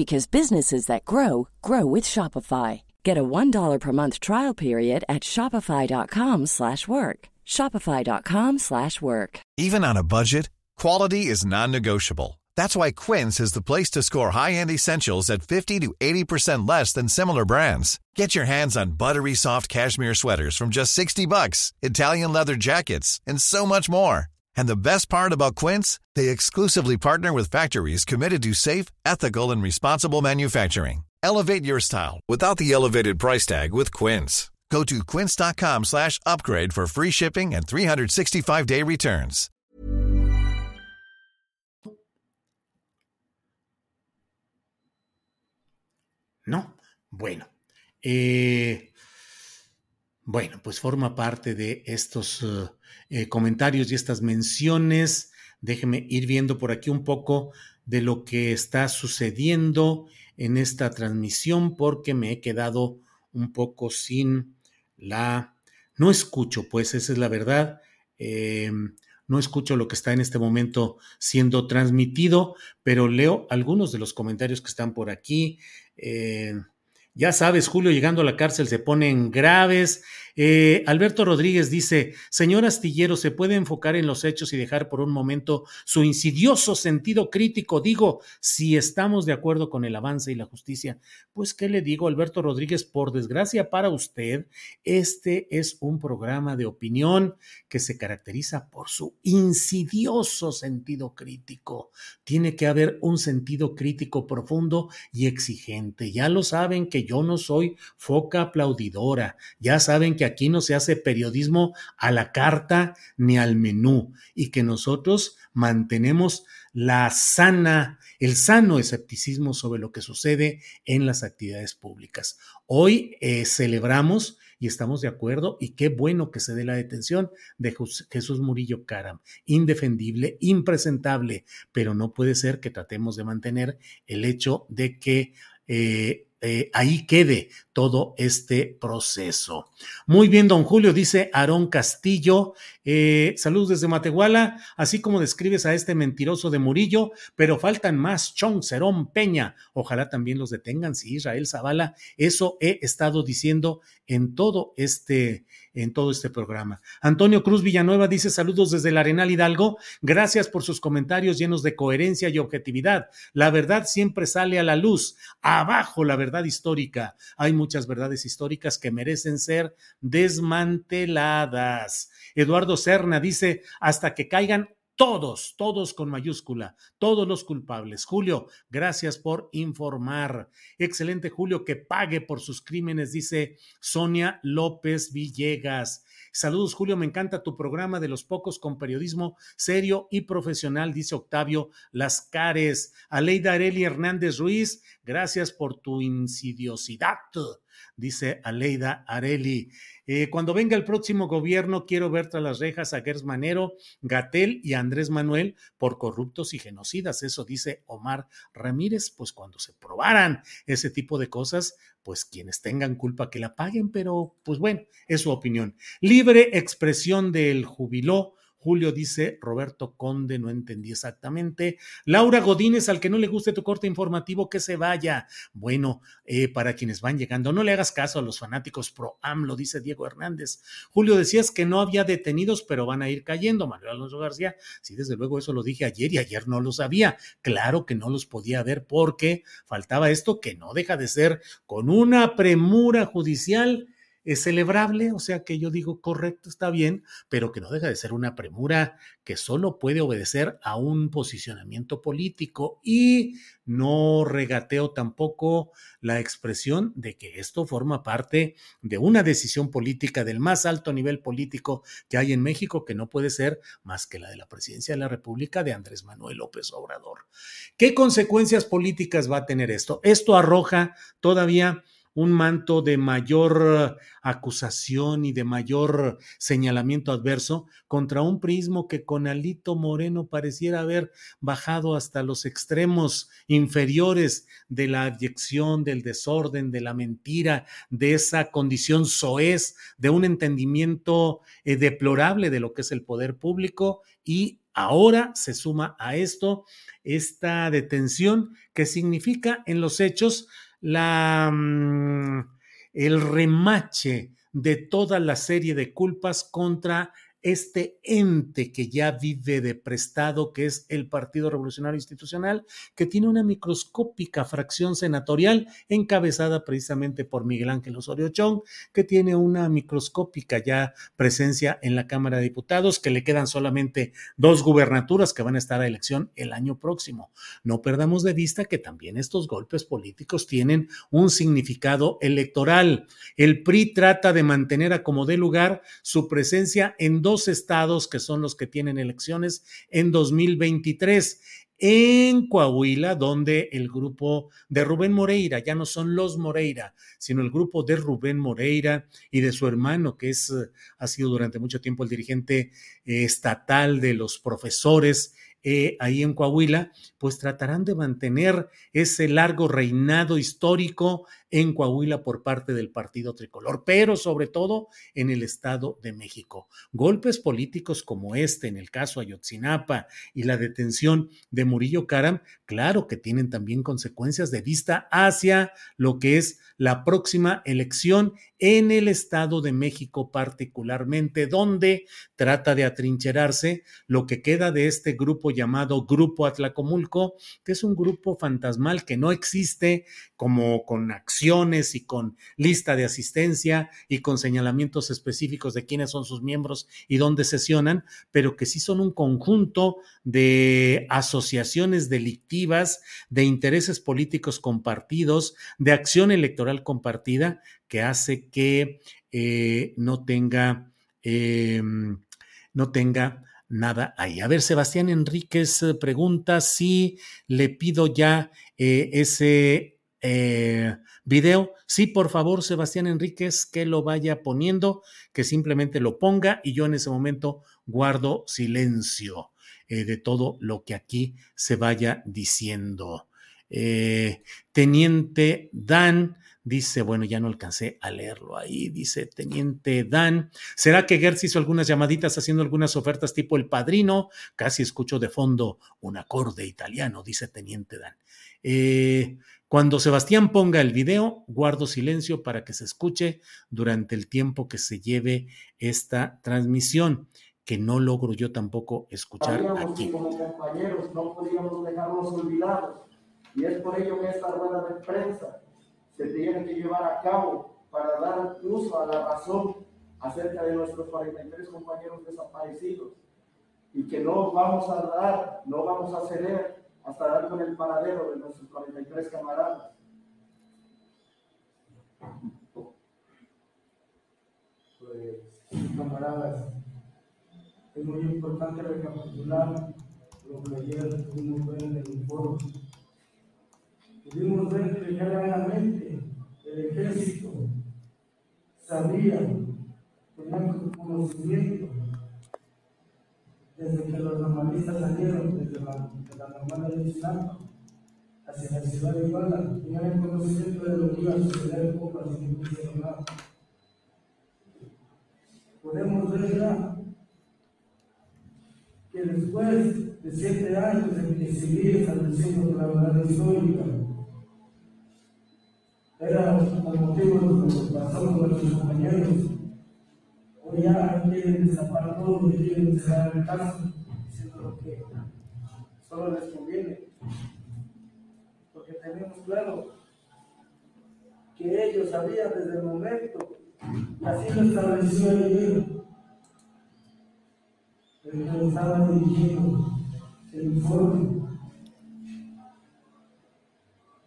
because businesses that grow grow with Shopify. Get a $1 per month trial period at shopify.com/work. shopify.com/work. Even on a budget, quality is non-negotiable. That's why Quince is the place to score high-end essentials at 50 to 80% less than similar brands. Get your hands on buttery soft cashmere sweaters from just 60 bucks, Italian leather jackets, and so much more. And the best part about Quince, they exclusively partner with factories committed to safe, ethical, and responsible manufacturing. Elevate your style without the elevated price tag with Quince. Go to quince.com slash upgrade for free shipping and 365-day returns. No. Bueno. Eh, bueno, pues forma parte de estos... Uh, eh, comentarios y estas menciones. Déjeme ir viendo por aquí un poco de lo que está sucediendo en esta transmisión porque me he quedado un poco sin la... No escucho, pues esa es la verdad. Eh, no escucho lo que está en este momento siendo transmitido, pero leo algunos de los comentarios que están por aquí. Eh, ya sabes, Julio llegando a la cárcel se ponen graves. Eh, Alberto Rodríguez dice, señor Astillero, ¿se puede enfocar en los hechos y dejar por un momento su insidioso sentido crítico? Digo, si estamos de acuerdo con el avance y la justicia, pues ¿qué le digo, Alberto Rodríguez? Por desgracia para usted, este es un programa de opinión que se caracteriza por su insidioso sentido crítico. Tiene que haber un sentido crítico profundo y exigente. Ya lo saben que yo no soy foca aplaudidora. Ya saben que aquí no se hace periodismo a la carta ni al menú y que nosotros mantenemos la sana, el sano escepticismo sobre lo que sucede en las actividades públicas. Hoy eh, celebramos y estamos de acuerdo y qué bueno que se dé la detención de Jesús Murillo Caram. Indefendible, impresentable, pero no puede ser que tratemos de mantener el hecho de que eh, eh, ahí quede todo este proceso. Muy bien, don Julio, dice Aarón Castillo. Eh, saludos desde Matehuala, así como describes a este mentiroso de Murillo, pero faltan más, Chong, Cerón, Peña. Ojalá también los detengan, sí, Israel Zavala. Eso he estado diciendo en todo este, en todo este programa. Antonio Cruz Villanueva dice saludos desde el Arenal Hidalgo. Gracias por sus comentarios llenos de coherencia y objetividad. La verdad siempre sale a la luz. Abajo la verdad histórica. Hay muchas verdades históricas que merecen ser desmanteladas. Eduardo Serna dice hasta que caigan todos, todos con mayúscula, todos los culpables. Julio, gracias por informar. Excelente, Julio, que pague por sus crímenes, dice Sonia López Villegas. Saludos, Julio, me encanta tu programa de los pocos con periodismo serio y profesional, dice Octavio Lascares. Aleida Areli Hernández Ruiz, gracias por tu insidiosidad dice Aleida Areli. Eh, cuando venga el próximo gobierno, quiero ver tras las rejas a Gers Manero, Gatel y Andrés Manuel por corruptos y genocidas. Eso dice Omar Ramírez. Pues cuando se probaran ese tipo de cosas, pues quienes tengan culpa que la paguen, pero pues bueno, es su opinión. Libre expresión del jubiló Julio dice, Roberto Conde, no entendí exactamente. Laura Godínez, al que no le guste tu corte informativo, que se vaya. Bueno, eh, para quienes van llegando, no le hagas caso a los fanáticos pro AMLO, dice Diego Hernández. Julio, decías que no había detenidos, pero van a ir cayendo. Manuel Alonso García, sí, desde luego eso lo dije ayer y ayer no lo sabía. Claro que no los podía ver porque faltaba esto que no deja de ser con una premura judicial es celebrable, o sea que yo digo correcto, está bien, pero que no deja de ser una premura que solo puede obedecer a un posicionamiento político y no regateo tampoco la expresión de que esto forma parte de una decisión política del más alto nivel político que hay en México, que no puede ser más que la de la presidencia de la República de Andrés Manuel López Obrador. ¿Qué consecuencias políticas va a tener esto? Esto arroja todavía un manto de mayor acusación y de mayor señalamiento adverso contra un prismo que con Alito Moreno pareciera haber bajado hasta los extremos inferiores de la adyección, del desorden, de la mentira, de esa condición soez, de un entendimiento eh, deplorable de lo que es el poder público. Y Ahora se suma a esto esta detención que significa en los hechos la, mm, el remache de toda la serie de culpas contra este ente que ya vive de prestado, que es el Partido Revolucionario Institucional, que tiene una microscópica fracción senatorial encabezada precisamente por Miguel Ángel Osorio Chong, que tiene una microscópica ya presencia en la Cámara de Diputados, que le quedan solamente dos gubernaturas que van a estar a elección el año próximo. No perdamos de vista que también estos golpes políticos tienen un significado electoral. El PRI trata de mantener a como de lugar su presencia en dos dos estados que son los que tienen elecciones en 2023 en Coahuila, donde el grupo de Rubén Moreira, ya no son los Moreira, sino el grupo de Rubén Moreira y de su hermano, que es, ha sido durante mucho tiempo el dirigente eh, estatal de los profesores eh, ahí en Coahuila, pues tratarán de mantener ese largo reinado histórico en Coahuila por parte del Partido Tricolor, pero sobre todo en el Estado de México. Golpes políticos como este, en el caso Ayotzinapa y la detención de Murillo Karam, claro que tienen también consecuencias de vista hacia lo que es la próxima elección en el Estado de México particularmente, donde trata de atrincherarse lo que queda de este grupo llamado Grupo Atlacomulco, que es un grupo fantasmal que no existe como con acción y con lista de asistencia y con señalamientos específicos de quiénes son sus miembros y dónde sesionan, pero que sí son un conjunto de asociaciones delictivas, de intereses políticos compartidos, de acción electoral compartida, que hace que eh, no tenga, em, no tenga nada ahí. A ver, Sebastián Enríquez eh, pregunta si le pido ya eh, ese video. Sí, por favor, Sebastián Enríquez, que lo vaya poniendo, que simplemente lo ponga y yo en ese momento guardo silencio eh, de todo lo que aquí se vaya diciendo. Eh, Teniente Dan dice, bueno, ya no alcancé a leerlo ahí, dice Teniente Dan, ¿será que Gertz hizo algunas llamaditas haciendo algunas ofertas tipo el padrino? Casi escucho de fondo un acorde italiano, dice Teniente Dan. Eh, cuando Sebastián ponga el video, guardo silencio para que se escuche durante el tiempo que se lleve esta transmisión, que no logro yo tampoco escuchar aquí. Como compañeros no podíamos dejarnos olvidados y es por ello que esta rueda de prensa se tiene que llevar a cabo para dar uso a la razón acerca de nuestros 43 compañeros desaparecidos y que no vamos a dar, no vamos a ceder hasta dar con el paradero de nuestros 43 camaradas. Pues, camaradas, es muy importante recapitular lo que ayer pudimos ver en el informe. Pudimos ver que claramente el ejército sabía, tenía conocimiento desde que los normalistas salieron desde la, la normal de Islam hacia la ciudad de Iguala, tenían el conocimiento de lo que iba a suceder poco a sin que nada. Podemos ver ya que después de siete años de seguir estableciendo la verdad histórica, era el motivo de lo que pasó con nuestros compañeros o ya quieren destapar todo quieren cerrar el caso, diciendo lo que solo les conviene. Porque tenemos claro que ellos sabían desde el momento Y así lo estableció el el que estaba dirigiendo el informe.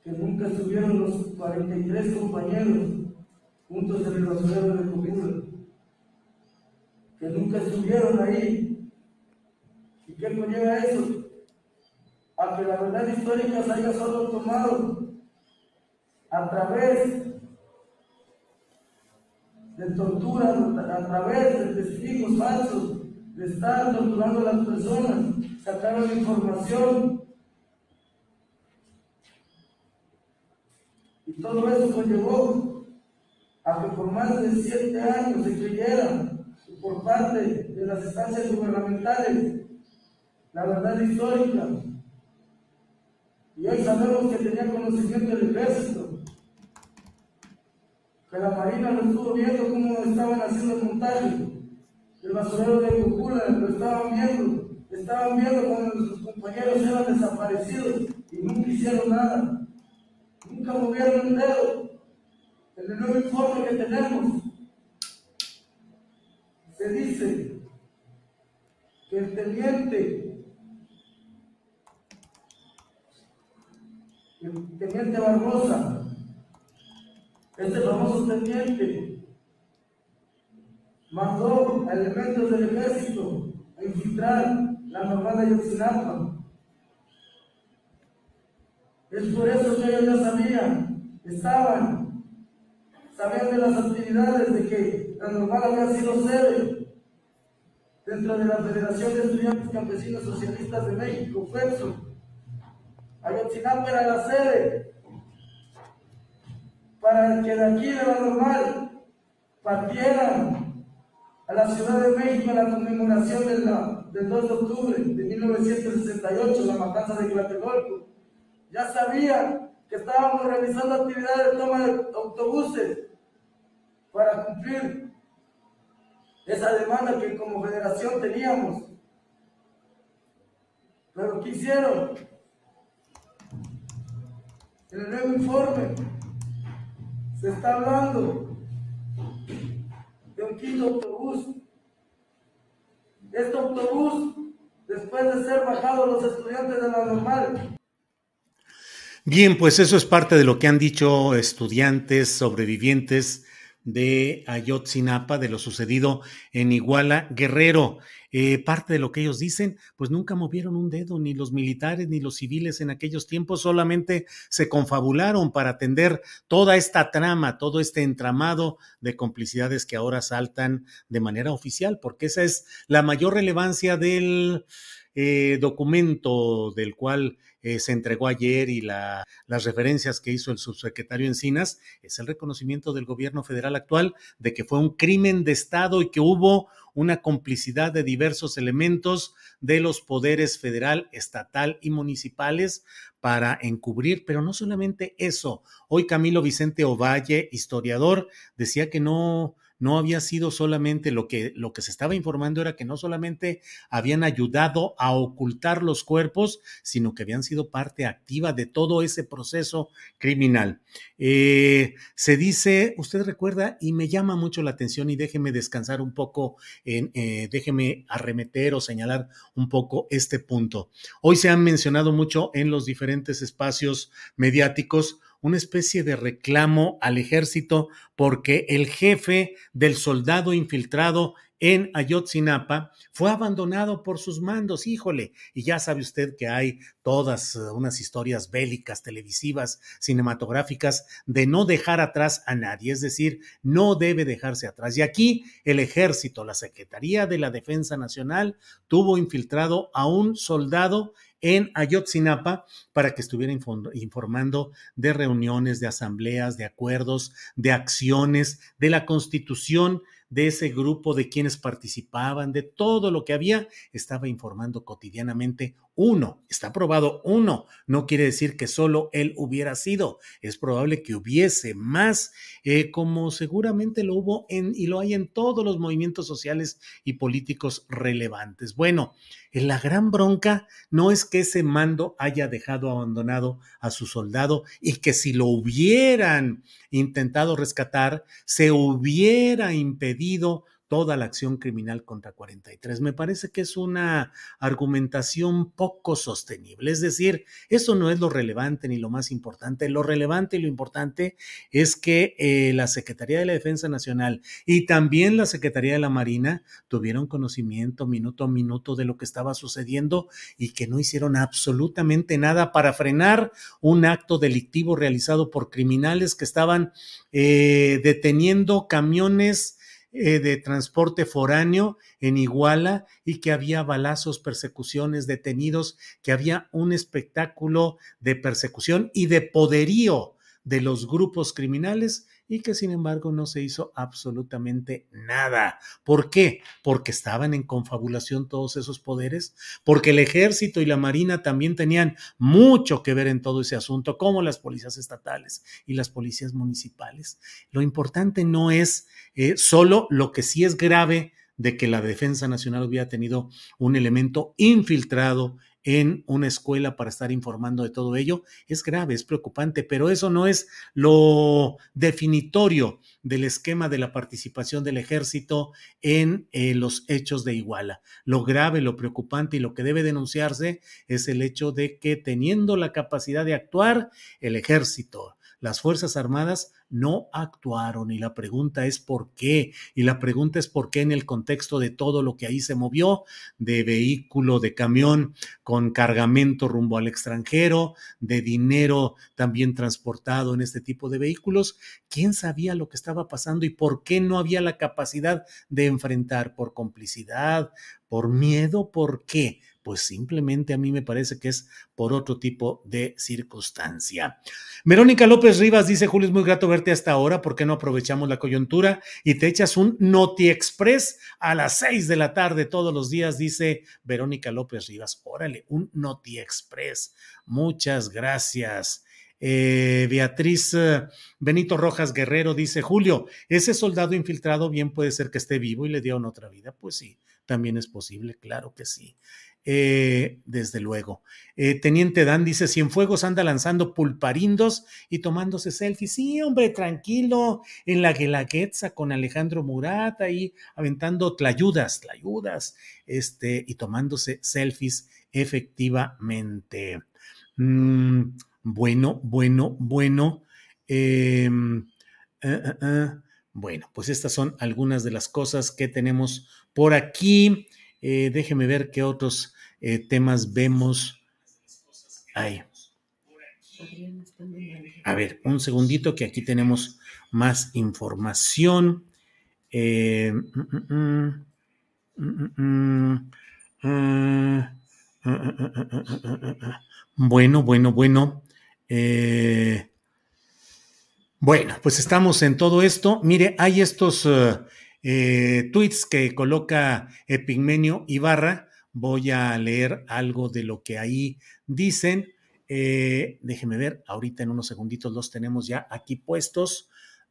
Que nunca estuvieron los 43 compañeros juntos en el basurero de Copula. Que nunca estuvieron ahí. ¿Y qué conlleva eso? A que la verdad histórica se haya solo tomado a través de tortura, a través de testigos falsos, de estar torturando a las personas, sacaron información. Y todo eso conllevó a que por más de siete años se creyera por parte de las instancias gubernamentales la verdad histórica. Y hoy sabemos que tenía conocimiento del ejército, que la Marina lo estuvo viendo cómo estaban haciendo el montaje, el basurero de Cocula lo estaban viendo, estaban viendo cuando sus compañeros eran desaparecidos y nunca hicieron nada, nunca movieron un dedo. En el nuevo informe que tenemos se dice que el teniente, el teniente Barbosa, este famoso teniente, mandó a elementos del ejército a infiltrar la normal de. Es por eso que ellos ya sabían, estaban, sabían de las actividades de que la normal había sido sede dentro de la Federación de Estudiantes Campesinos Socialistas de México, FEPSO. Ayotzinapa era la sede para que de aquí de la normal partieran a la Ciudad de México en la conmemoración del 2 de octubre de 1968, la matanza de Tlatelolco. Ya sabía que estábamos realizando actividades de toma de autobuses para cumplir esa demanda que como federación teníamos. Pero ¿qué hicieron? En el nuevo informe se está hablando de un quinto autobús. Este autobús, después de ser bajado los estudiantes de la normal. Bien, pues eso es parte de lo que han dicho estudiantes sobrevivientes de Ayotzinapa, de lo sucedido en Iguala Guerrero. Eh, parte de lo que ellos dicen, pues nunca movieron un dedo, ni los militares ni los civiles en aquellos tiempos, solamente se confabularon para atender toda esta trama, todo este entramado de complicidades que ahora saltan de manera oficial, porque esa es la mayor relevancia del eh, documento del cual eh, se entregó ayer y la, las referencias que hizo el subsecretario Encinas, es el reconocimiento del gobierno federal actual de que fue un crimen de Estado y que hubo una complicidad de diversos elementos de los poderes federal, estatal y municipales para encubrir, pero no solamente eso. Hoy Camilo Vicente Ovalle, historiador, decía que no, no había sido solamente lo que, lo que se estaba informando era que no solamente habían ayudado a ocultar los cuerpos, sino que habían sido parte activa de todo ese proceso criminal. Eh, se dice, usted recuerda, y me llama mucho la atención y déjeme descansar un poco, eh, déjeme arremeter o señalar un poco este punto. Hoy se han mencionado mucho en los diferentes espacios mediáticos una especie de reclamo al ejército porque el jefe del soldado infiltrado en Ayotzinapa fue abandonado por sus mandos, híjole, y ya sabe usted que hay todas eh, unas historias bélicas, televisivas, cinematográficas, de no dejar atrás a nadie, es decir, no debe dejarse atrás. Y aquí el ejército, la Secretaría de la Defensa Nacional, tuvo infiltrado a un soldado en Ayotzinapa para que estuviera informando de reuniones, de asambleas, de acuerdos, de acciones, de la constitución de ese grupo, de quienes participaban, de todo lo que había, estaba informando cotidianamente uno. Está probado uno. No quiere decir que solo él hubiera sido. Es probable que hubiese más, eh, como seguramente lo hubo en y lo hay en todos los movimientos sociales y políticos relevantes. Bueno, la gran bronca no es que ese mando haya dejado abandonado a su soldado y que si lo hubieran intentado rescatar, se hubiera impedido toda la acción criminal contra 43. Me parece que es una argumentación poco sostenible. Es decir, eso no es lo relevante ni lo más importante. Lo relevante y lo importante es que eh, la Secretaría de la Defensa Nacional y también la Secretaría de la Marina tuvieron conocimiento minuto a minuto de lo que estaba sucediendo y que no hicieron absolutamente nada para frenar un acto delictivo realizado por criminales que estaban eh, deteniendo camiones eh, de transporte foráneo en Iguala y que había balazos, persecuciones, detenidos, que había un espectáculo de persecución y de poderío de los grupos criminales y que sin embargo no se hizo absolutamente nada. ¿Por qué? Porque estaban en confabulación todos esos poderes, porque el ejército y la marina también tenían mucho que ver en todo ese asunto, como las policías estatales y las policías municipales. Lo importante no es eh, solo lo que sí es grave de que la Defensa Nacional hubiera tenido un elemento infiltrado en una escuela para estar informando de todo ello, es grave, es preocupante, pero eso no es lo definitorio del esquema de la participación del ejército en eh, los hechos de Iguala. Lo grave, lo preocupante y lo que debe denunciarse es el hecho de que teniendo la capacidad de actuar, el ejército, las Fuerzas Armadas no actuaron y la pregunta es por qué. Y la pregunta es por qué en el contexto de todo lo que ahí se movió, de vehículo, de camión con cargamento rumbo al extranjero, de dinero también transportado en este tipo de vehículos, ¿quién sabía lo que estaba pasando y por qué no había la capacidad de enfrentar por complicidad, por miedo, por qué? Pues simplemente a mí me parece que es por otro tipo de circunstancia. Verónica López Rivas dice, Julio, es muy grato verte hasta ahora, ¿por qué no aprovechamos la coyuntura y te echas un Noti Express a las seis de la tarde todos los días? Dice Verónica López Rivas, órale, un Noti Express. Muchas gracias. Eh, Beatriz eh, Benito Rojas Guerrero dice, Julio, ese soldado infiltrado bien puede ser que esté vivo y le dieron otra vida. Pues sí, también es posible, claro que sí. Eh, desde luego. Eh, Teniente Dan dice: Cienfuegos anda lanzando pulparindos y tomándose selfies. Sí, hombre, tranquilo, en la Guelaguetza con Alejandro Murat, ahí aventando tlayudas, tlayudas, este, y tomándose selfies, efectivamente. Mm, bueno, bueno, bueno. Em, eh, bueno, pues estas son algunas de las cosas que tenemos por aquí. déjeme ver qué otros eh, temas vemos. Ay. A ver, un segundito que aquí tenemos más información. bueno, bueno, bueno. bueno, pues estamos en todo esto. Mire, hay estos eh, tweets que coloca Epigmenio Ibarra voy a leer algo de lo que ahí dicen. Eh, déjeme ver, ahorita en unos segunditos los tenemos ya aquí puestos.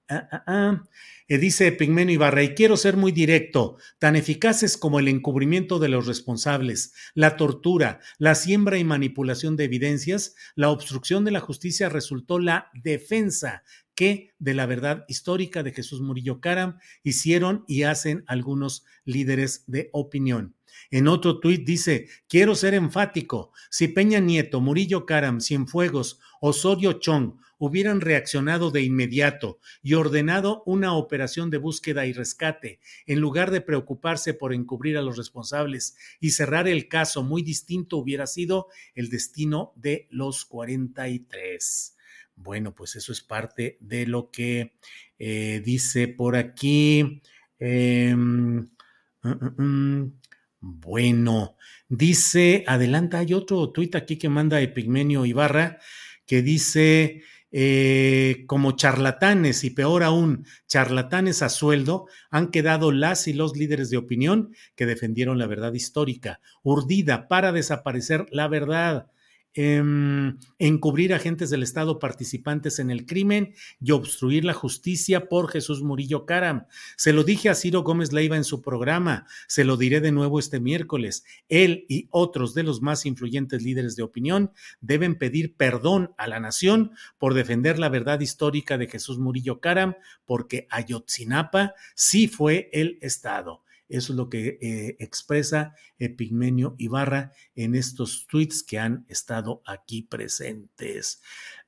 Ah, ah, ah. Eh, dice Pigmeno Ibarra, y quiero ser muy directo, tan eficaces como el encubrimiento de los responsables, la tortura, la siembra y manipulación de evidencias, la obstrucción de la justicia resultó la defensa que de la verdad histórica de Jesús Murillo Caram hicieron y hacen algunos líderes de opinión. En otro tuit dice, quiero ser enfático, si Peña Nieto, Murillo Caram, Cienfuegos, Osorio Chong hubieran reaccionado de inmediato y ordenado una operación de búsqueda y rescate, en lugar de preocuparse por encubrir a los responsables y cerrar el caso, muy distinto hubiera sido el destino de los 43. Bueno, pues eso es parte de lo que eh, dice por aquí. Em, mm, mm, mm. Bueno, dice, adelanta, hay otro tuit aquí que manda Epigmenio Ibarra que dice, eh, como charlatanes y peor aún, charlatanes a sueldo, han quedado las y los líderes de opinión que defendieron la verdad histórica, urdida para desaparecer la verdad, eh, encubrir agentes del Estado participantes en el crimen y obstruir la justicia por Jesús Murillo Caram. Se lo dije a Ciro Gómez Leiva en su programa, se lo diré de nuevo este miércoles. Él y otros de los más influyentes líderes de opinión deben pedir perdón a la nación por defender la verdad histórica de Jesús Murillo Caram, porque Ayotzinapa sí fue el Estado. Eso es lo que eh, expresa Epigmenio Ibarra en estos tweets que han estado aquí presentes.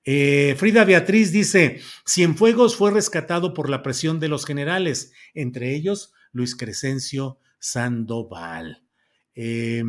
Eh, Frida Beatriz dice, Cienfuegos fue rescatado por la presión de los generales, entre ellos Luis Crescencio Sandoval. Eh,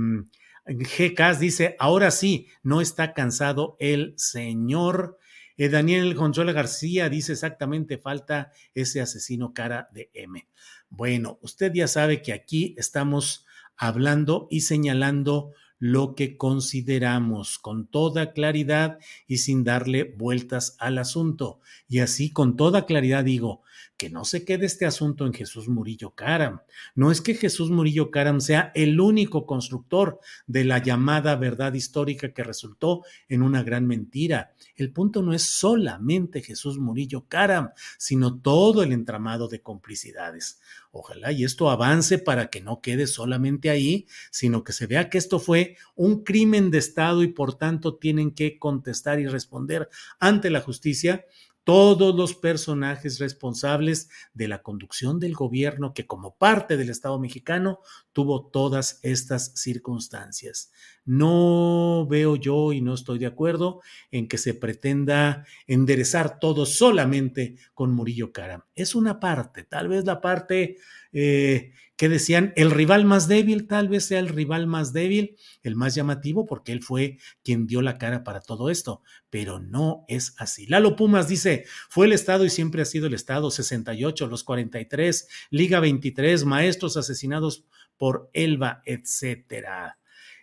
GCAS dice, ahora sí, no está cansado el señor. Eh, Daniel Consuelo García dice exactamente, falta ese asesino cara de M. Bueno, usted ya sabe que aquí estamos hablando y señalando lo que consideramos con toda claridad y sin darle vueltas al asunto. Y así con toda claridad digo, que no se quede este asunto en Jesús Murillo Caram. No es que Jesús Murillo Caram sea el único constructor de la llamada verdad histórica que resultó en una gran mentira. El punto no es solamente Jesús Murillo Caram, sino todo el entramado de complicidades. Ojalá y esto avance para que no quede solamente ahí, sino que se vea que esto fue un crimen de Estado y por tanto tienen que contestar y responder ante la justicia todos los personajes responsables de la conducción del gobierno que como parte del Estado mexicano tuvo todas estas circunstancias. No veo yo y no estoy de acuerdo en que se pretenda enderezar todo solamente con Murillo Caram. Es una parte, tal vez la parte eh, que decían el rival más débil, tal vez sea el rival más débil, el más llamativo, porque él fue quien dio la cara para todo esto, pero no es así. Lalo Pumas dice, fue el Estado y siempre ha sido el Estado, 68, los 43, Liga 23, maestros asesinados por Elba, etcétera.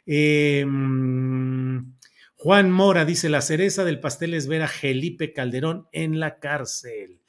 Eh, Juan Mora dice, la cereza del pastel es ver a Felipe Calderón en la cárcel.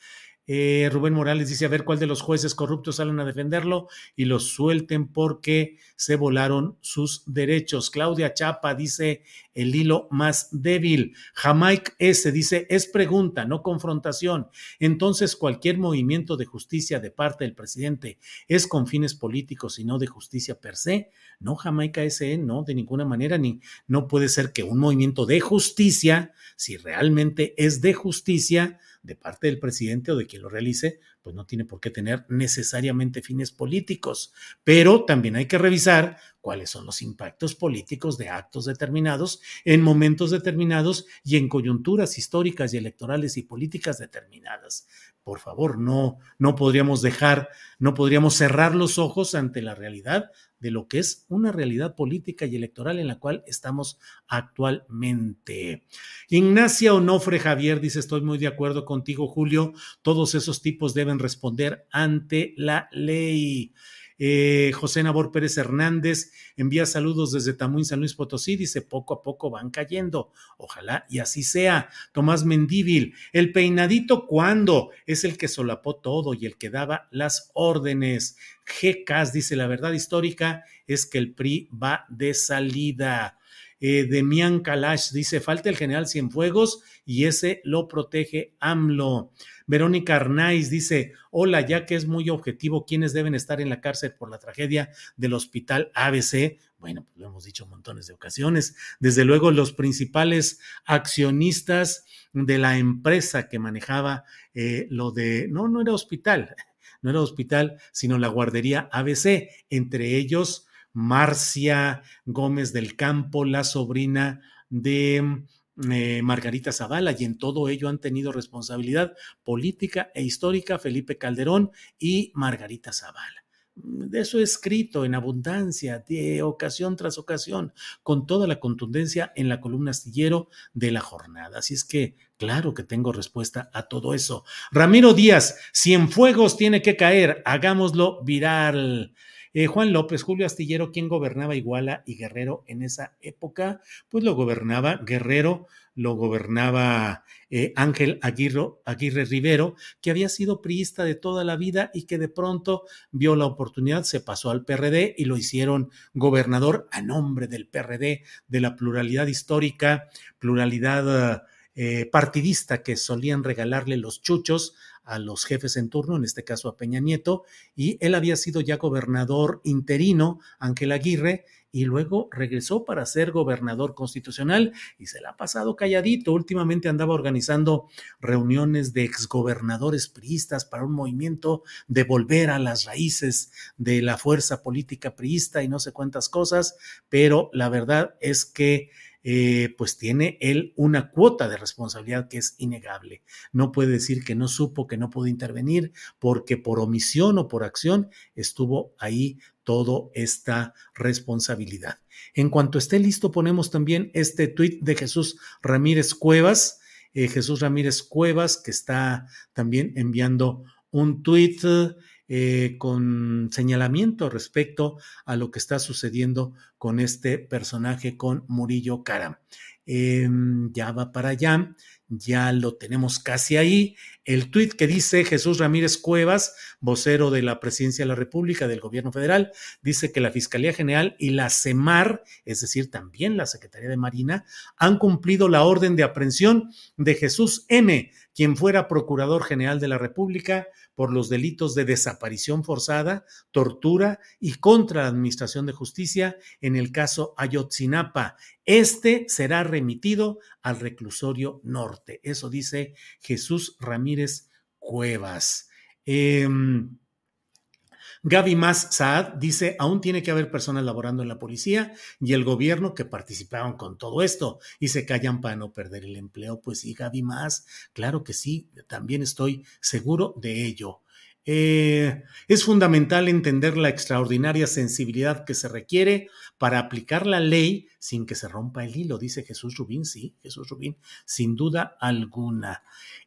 Eh, Rubén Morales dice a ver cuál de los jueces corruptos salen a defenderlo y los suelten porque se volaron sus derechos. Claudia Chapa dice el hilo más débil. Jamaica S dice es pregunta, no confrontación. Entonces cualquier movimiento de justicia de parte del presidente es con fines políticos y no de justicia per se. No, Jamaica S, no, de ninguna manera, ni no puede ser que un movimiento de justicia, si realmente es de justicia, de parte del presidente o de quien lo realice, pues no tiene por qué tener necesariamente fines políticos. Pero también hay que revisar cuáles son los impactos políticos de actos determinados en momentos determinados y en coyunturas históricas y electorales y políticas determinadas. Por favor, no, no podríamos dejar, no podríamos cerrar los ojos ante la realidad de lo que es una realidad política y electoral en la cual estamos actualmente. Ignacia Onofre Javier dice, estoy muy de acuerdo contigo, Julio, todos esos tipos deben responder ante la ley. Eh, José Nabor Pérez Hernández envía saludos desde Tamuín, San Luis Potosí, dice poco a poco van cayendo. Ojalá y así sea. Tomás Mendívil, el peinadito cuando es el que solapó todo y el que daba las órdenes. GCAS dice la verdad histórica es que el PRI va de salida. Eh, Demian Kalash dice, falta el general Cienfuegos y ese lo protege AMLO. Verónica Arnaiz dice, hola, ya que es muy objetivo, ¿quiénes deben estar en la cárcel por la tragedia del hospital ABC? Bueno, pues lo hemos dicho montones de ocasiones. Desde luego, los principales accionistas de la empresa que manejaba eh, lo de, no, no era hospital, no era hospital, sino la guardería ABC, entre ellos Marcia Gómez del Campo, la sobrina de eh, Margarita Zavala y en todo ello han tenido responsabilidad política e histórica Felipe Calderón y Margarita Zavala. De eso he escrito en abundancia, de ocasión tras ocasión, con toda la contundencia en la columna astillero de la jornada. Así es que, claro que tengo respuesta a todo eso. Ramiro Díaz, Cienfuegos tiene que caer, hagámoslo viral. Eh, Juan López, Julio Astillero, ¿quién gobernaba Iguala y Guerrero en esa época? Pues lo gobernaba Guerrero, lo gobernaba eh, Ángel Aguirre, Aguirre Rivero, que había sido priista de toda la vida y que de pronto vio la oportunidad, se pasó al PRD y lo hicieron gobernador a nombre del PRD, de la pluralidad histórica, pluralidad eh, partidista que solían regalarle los chuchos a los jefes en turno, en este caso a Peña Nieto, y él había sido ya gobernador interino, Ángel Aguirre, y luego regresó para ser gobernador constitucional y se la ha pasado calladito. Últimamente andaba organizando reuniones de exgobernadores priistas para un movimiento de volver a las raíces de la fuerza política priista y no sé cuántas cosas, pero la verdad es que eh, pues tiene él una cuota de responsabilidad que es innegable. No puede decir que no supo, que no pudo intervenir, porque por omisión o por acción estuvo ahí toda esta responsabilidad. En cuanto esté listo, ponemos también este tuit de Jesús Ramírez Cuevas. Eh, Jesús Ramírez Cuevas, que está también enviando un tuit con señalamiento respecto a lo que está sucediendo con este personaje, con Murillo Cara. Em, ya va para allá, ya lo tenemos casi ahí. El tuit que dice Jesús Ramírez Cuevas, vocero de la Presidencia de la República del Gobierno Federal, dice que la Fiscalía General y la CEMAR, es decir, también la Secretaría de Marina, han cumplido la orden de aprehensión de Jesús M., quien fuera Procurador General de la República por los delitos de desaparición forzada, tortura y contra la Administración de Justicia en el caso Ayotzinapa. Este será remitido al reclusorio norte. Eso dice Jesús Ramírez Cuevas. Em, Gaby Mas Saad dice, aún tiene que haber personas laborando en la policía y el gobierno que participaron con todo esto y se callan para no perder el empleo. Pues sí, Gaby Mas, claro que sí, también estoy seguro de ello. Eh, es fundamental entender la extraordinaria sensibilidad que se requiere para aplicar la ley sin que se rompa el hilo, dice Jesús Rubín, sí, Jesús Rubín, sin duda alguna.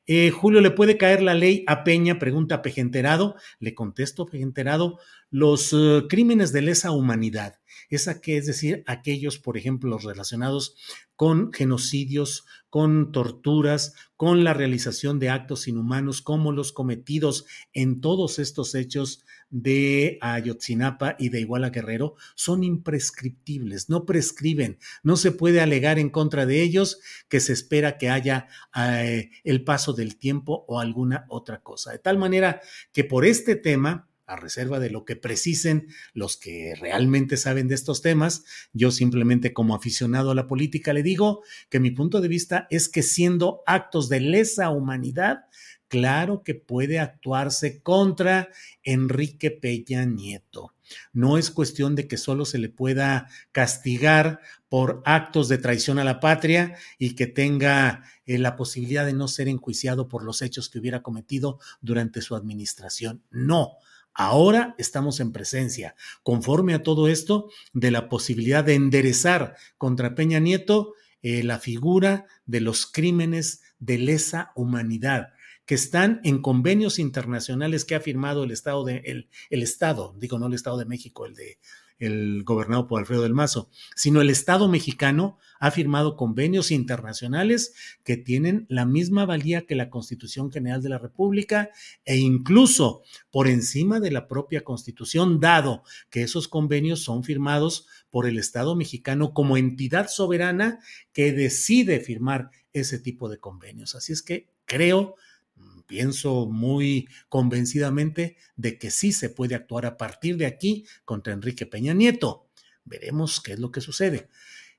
Eh, Julio, ¿le puede caer la ley a Peña? Pregunta Pejenterado. Le contesto, Pejenterado, los eh, crímenes de lesa humanidad, esa que es decir, aquellos, por ejemplo, relacionados con genocidios, con torturas, con la realización de actos inhumanos, como los cometidos en todos estos hechos de Ayotzinapa y de Iguala Guerrero, son imprescriptibles, no prescriben, no se puede alegar en contra de ellos que se espera que haya eh, el paso del tiempo o alguna otra cosa. De tal manera que por este tema, a reserva de lo que precisen los que realmente saben de estos temas. Yo simplemente como aficionado a la política le digo que mi punto de vista es que siendo actos de lesa humanidad, claro que puede actuarse contra Enrique Peña Nieto. No es cuestión de que solo se le pueda castigar por actos de traición a la patria y que tenga eh, la posibilidad de no ser enjuiciado por los hechos que hubiera cometido durante su administración. No, Ahora estamos en presencia, conforme a todo esto, de la posibilidad de enderezar contra Peña Nieto eh, la figura de los crímenes de lesa humanidad que están en convenios internacionales que ha firmado el Estado de el, el Estado, digo no el Estado de México, el de el gobernado por Alfredo del Mazo, sino el Estado mexicano ha firmado convenios internacionales que tienen la misma valía que la Constitución General de la República e incluso por encima de la propia Constitución, dado que esos convenios son firmados por el Estado mexicano como entidad soberana que decide firmar ese tipo de convenios. Así es que creo pienso muy convencidamente de que sí se puede actuar a partir de aquí contra Enrique Peña Nieto. Veremos qué es lo que sucede.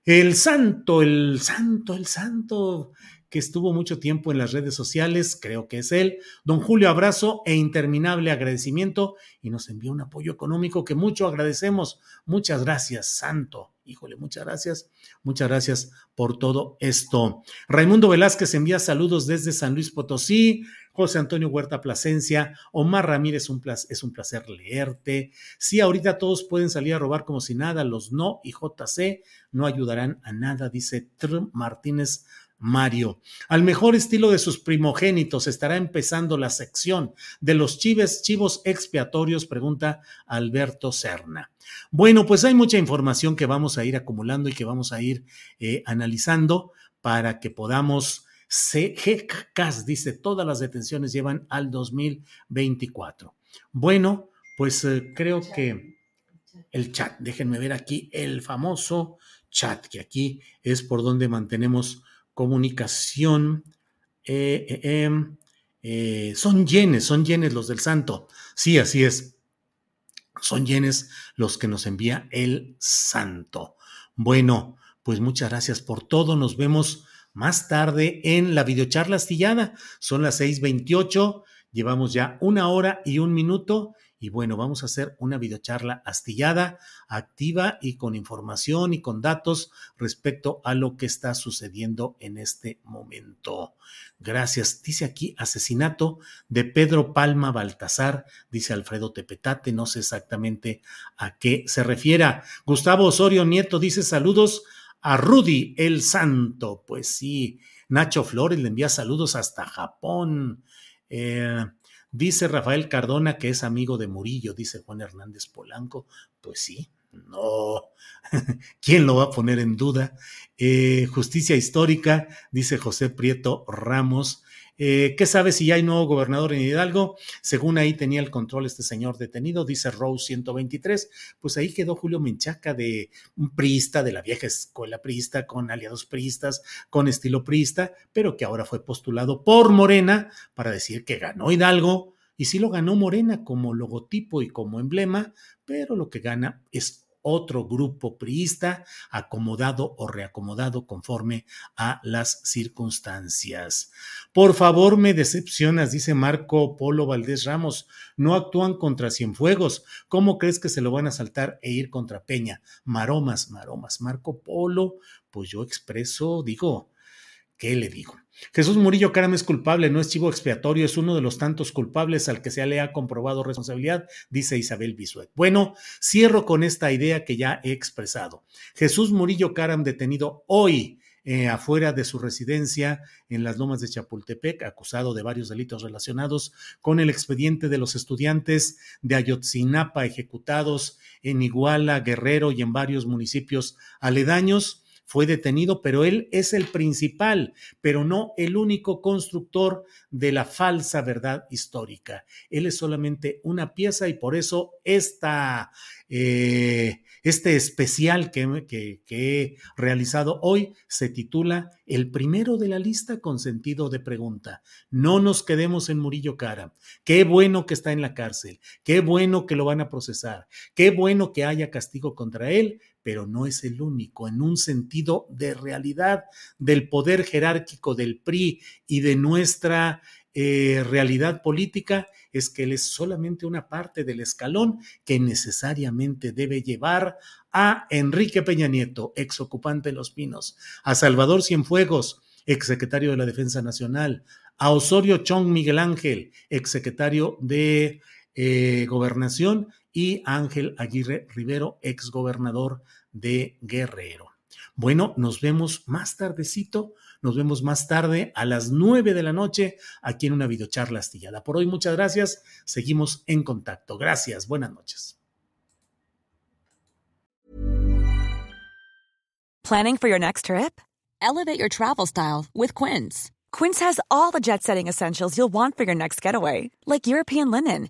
El santo, el santo, el santo que estuvo mucho tiempo en las redes sociales, creo que es él. Don Julio, abrazo e interminable agradecimiento y nos envió un apoyo económico que mucho agradecemos. Muchas gracias, santo. Híjole, muchas gracias. Muchas gracias por todo esto. Raimundo Velázquez envía saludos desde San Luis Potosí. José Antonio Huerta Plasencia, Omar Ramírez, un es un placer leerte. Sí, ahorita todos pueden salir a robar como si nada, los no y JC no ayudarán a nada, dice Tr Martínez Mario. Al mejor estilo de sus primogénitos estará empezando la sección de los chives, chivos expiatorios, pregunta Alberto Serna. Bueno, pues hay mucha información que vamos a ir acumulando y que vamos a ir eh, analizando para que podamos GCAS dice, todas las detenciones llevan al 2024. Bueno, pues eh, creo que el chat, déjenme ver aquí el famoso chat, que aquí es por donde mantenemos comunicación. Eh, eh, em, son yenes, son yenes los del santo. Sí, así es. Son yenes los que nos envía el santo. Bueno, pues muchas gracias por todo. Nos vemos más tarde en la videocharla astillada. Son las 6:28, llevamos ya una hora y un minuto. Y bueno, vamos a hacer una videocharla astillada, activa y con información y con datos respecto a lo que está sucediendo en este momento. Gracias. Dice aquí asesinato de Pedro Palma Baltasar, dice Alfredo Tepetate, no sé exactamente a qué se refiera. Gustavo Osorio Nieto dice saludos a Rudy el Santo. Pues sí, Nacho Flores le envía saludos hasta Japón. Eh, dice Rafael Cardona que es amigo de Murillo, dice Juan Hernández Polanco. Pues sí, no. ¿Quién lo va a poner en duda? Eh, justicia histórica, dice José Prieto Ramos. Eh, ¿Qué sabe si ya hay nuevo gobernador en Hidalgo? Según ahí tenía el control este señor detenido, dice Rose 123. Pues ahí quedó Julio Menchaca de un priista de la vieja escuela priista, con aliados priistas, con estilo priista, pero que ahora fue postulado por Morena para decir que ganó Hidalgo. Y sí lo ganó Morena como logotipo y como emblema, pero lo que gana es otro grupo priista acomodado o reacomodado conforme a las circunstancias. Por favor, me decepcionas, dice Marco Polo Valdés Ramos. No actúan contra Cienfuegos. ¿Cómo crees que se lo van a saltar e ir contra Peña? Maromas, maromas. Marco Polo, pues yo expreso, digo, ¿qué le digo? Jesús Murillo Caram es culpable, no es chivo expiatorio, es uno de los tantos culpables al que se le ha comprobado responsabilidad, dice Isabel Bisuet. Bueno, cierro con esta idea que ya he expresado. Jesús Murillo Caram detenido hoy eh, afuera de su residencia en las lomas de Chapultepec, acusado de varios delitos relacionados con el expediente de los estudiantes de Ayotzinapa ejecutados en Iguala, Guerrero y en varios municipios aledaños fue detenido, pero él es el principal, pero no el único constructor de la falsa verdad histórica. Él es solamente una pieza y por eso esta, eh, este especial que, que, he realizado hoy se titula El primero de la lista con sentido de pregunta. No nos quedemos en Murillo Cara. Qué bueno que está en la cárcel. Qué bueno que lo van a procesar. Qué bueno que haya castigo contra él, pero no es el único, en un sentido de realidad del poder jerárquico del PRI y de nuestra eh, realidad política, es que él es solamente una parte del escalón que necesariamente debe llevar a Enrique Peña Nieto, ex ocupante de Los Pinos, a Salvador Cienfuegos, ex secretario de la Defensa Nacional, a Osorio Chong Miguel Ángel, ex secretario de eh, Gobernación, y Ángel Aguirre Rivero, ex gobernador de Guerrero. Bueno, nos vemos más tardecito, nos vemos más tarde a las nueve de la noche aquí en una videocharla astillada. Por hoy, muchas gracias. Seguimos en contacto. Gracias. Buenas noches. Planning for your next trip? Elevate your travel style with Quince. Quince has all the jet setting essentials you'll want for your next getaway, like European linen,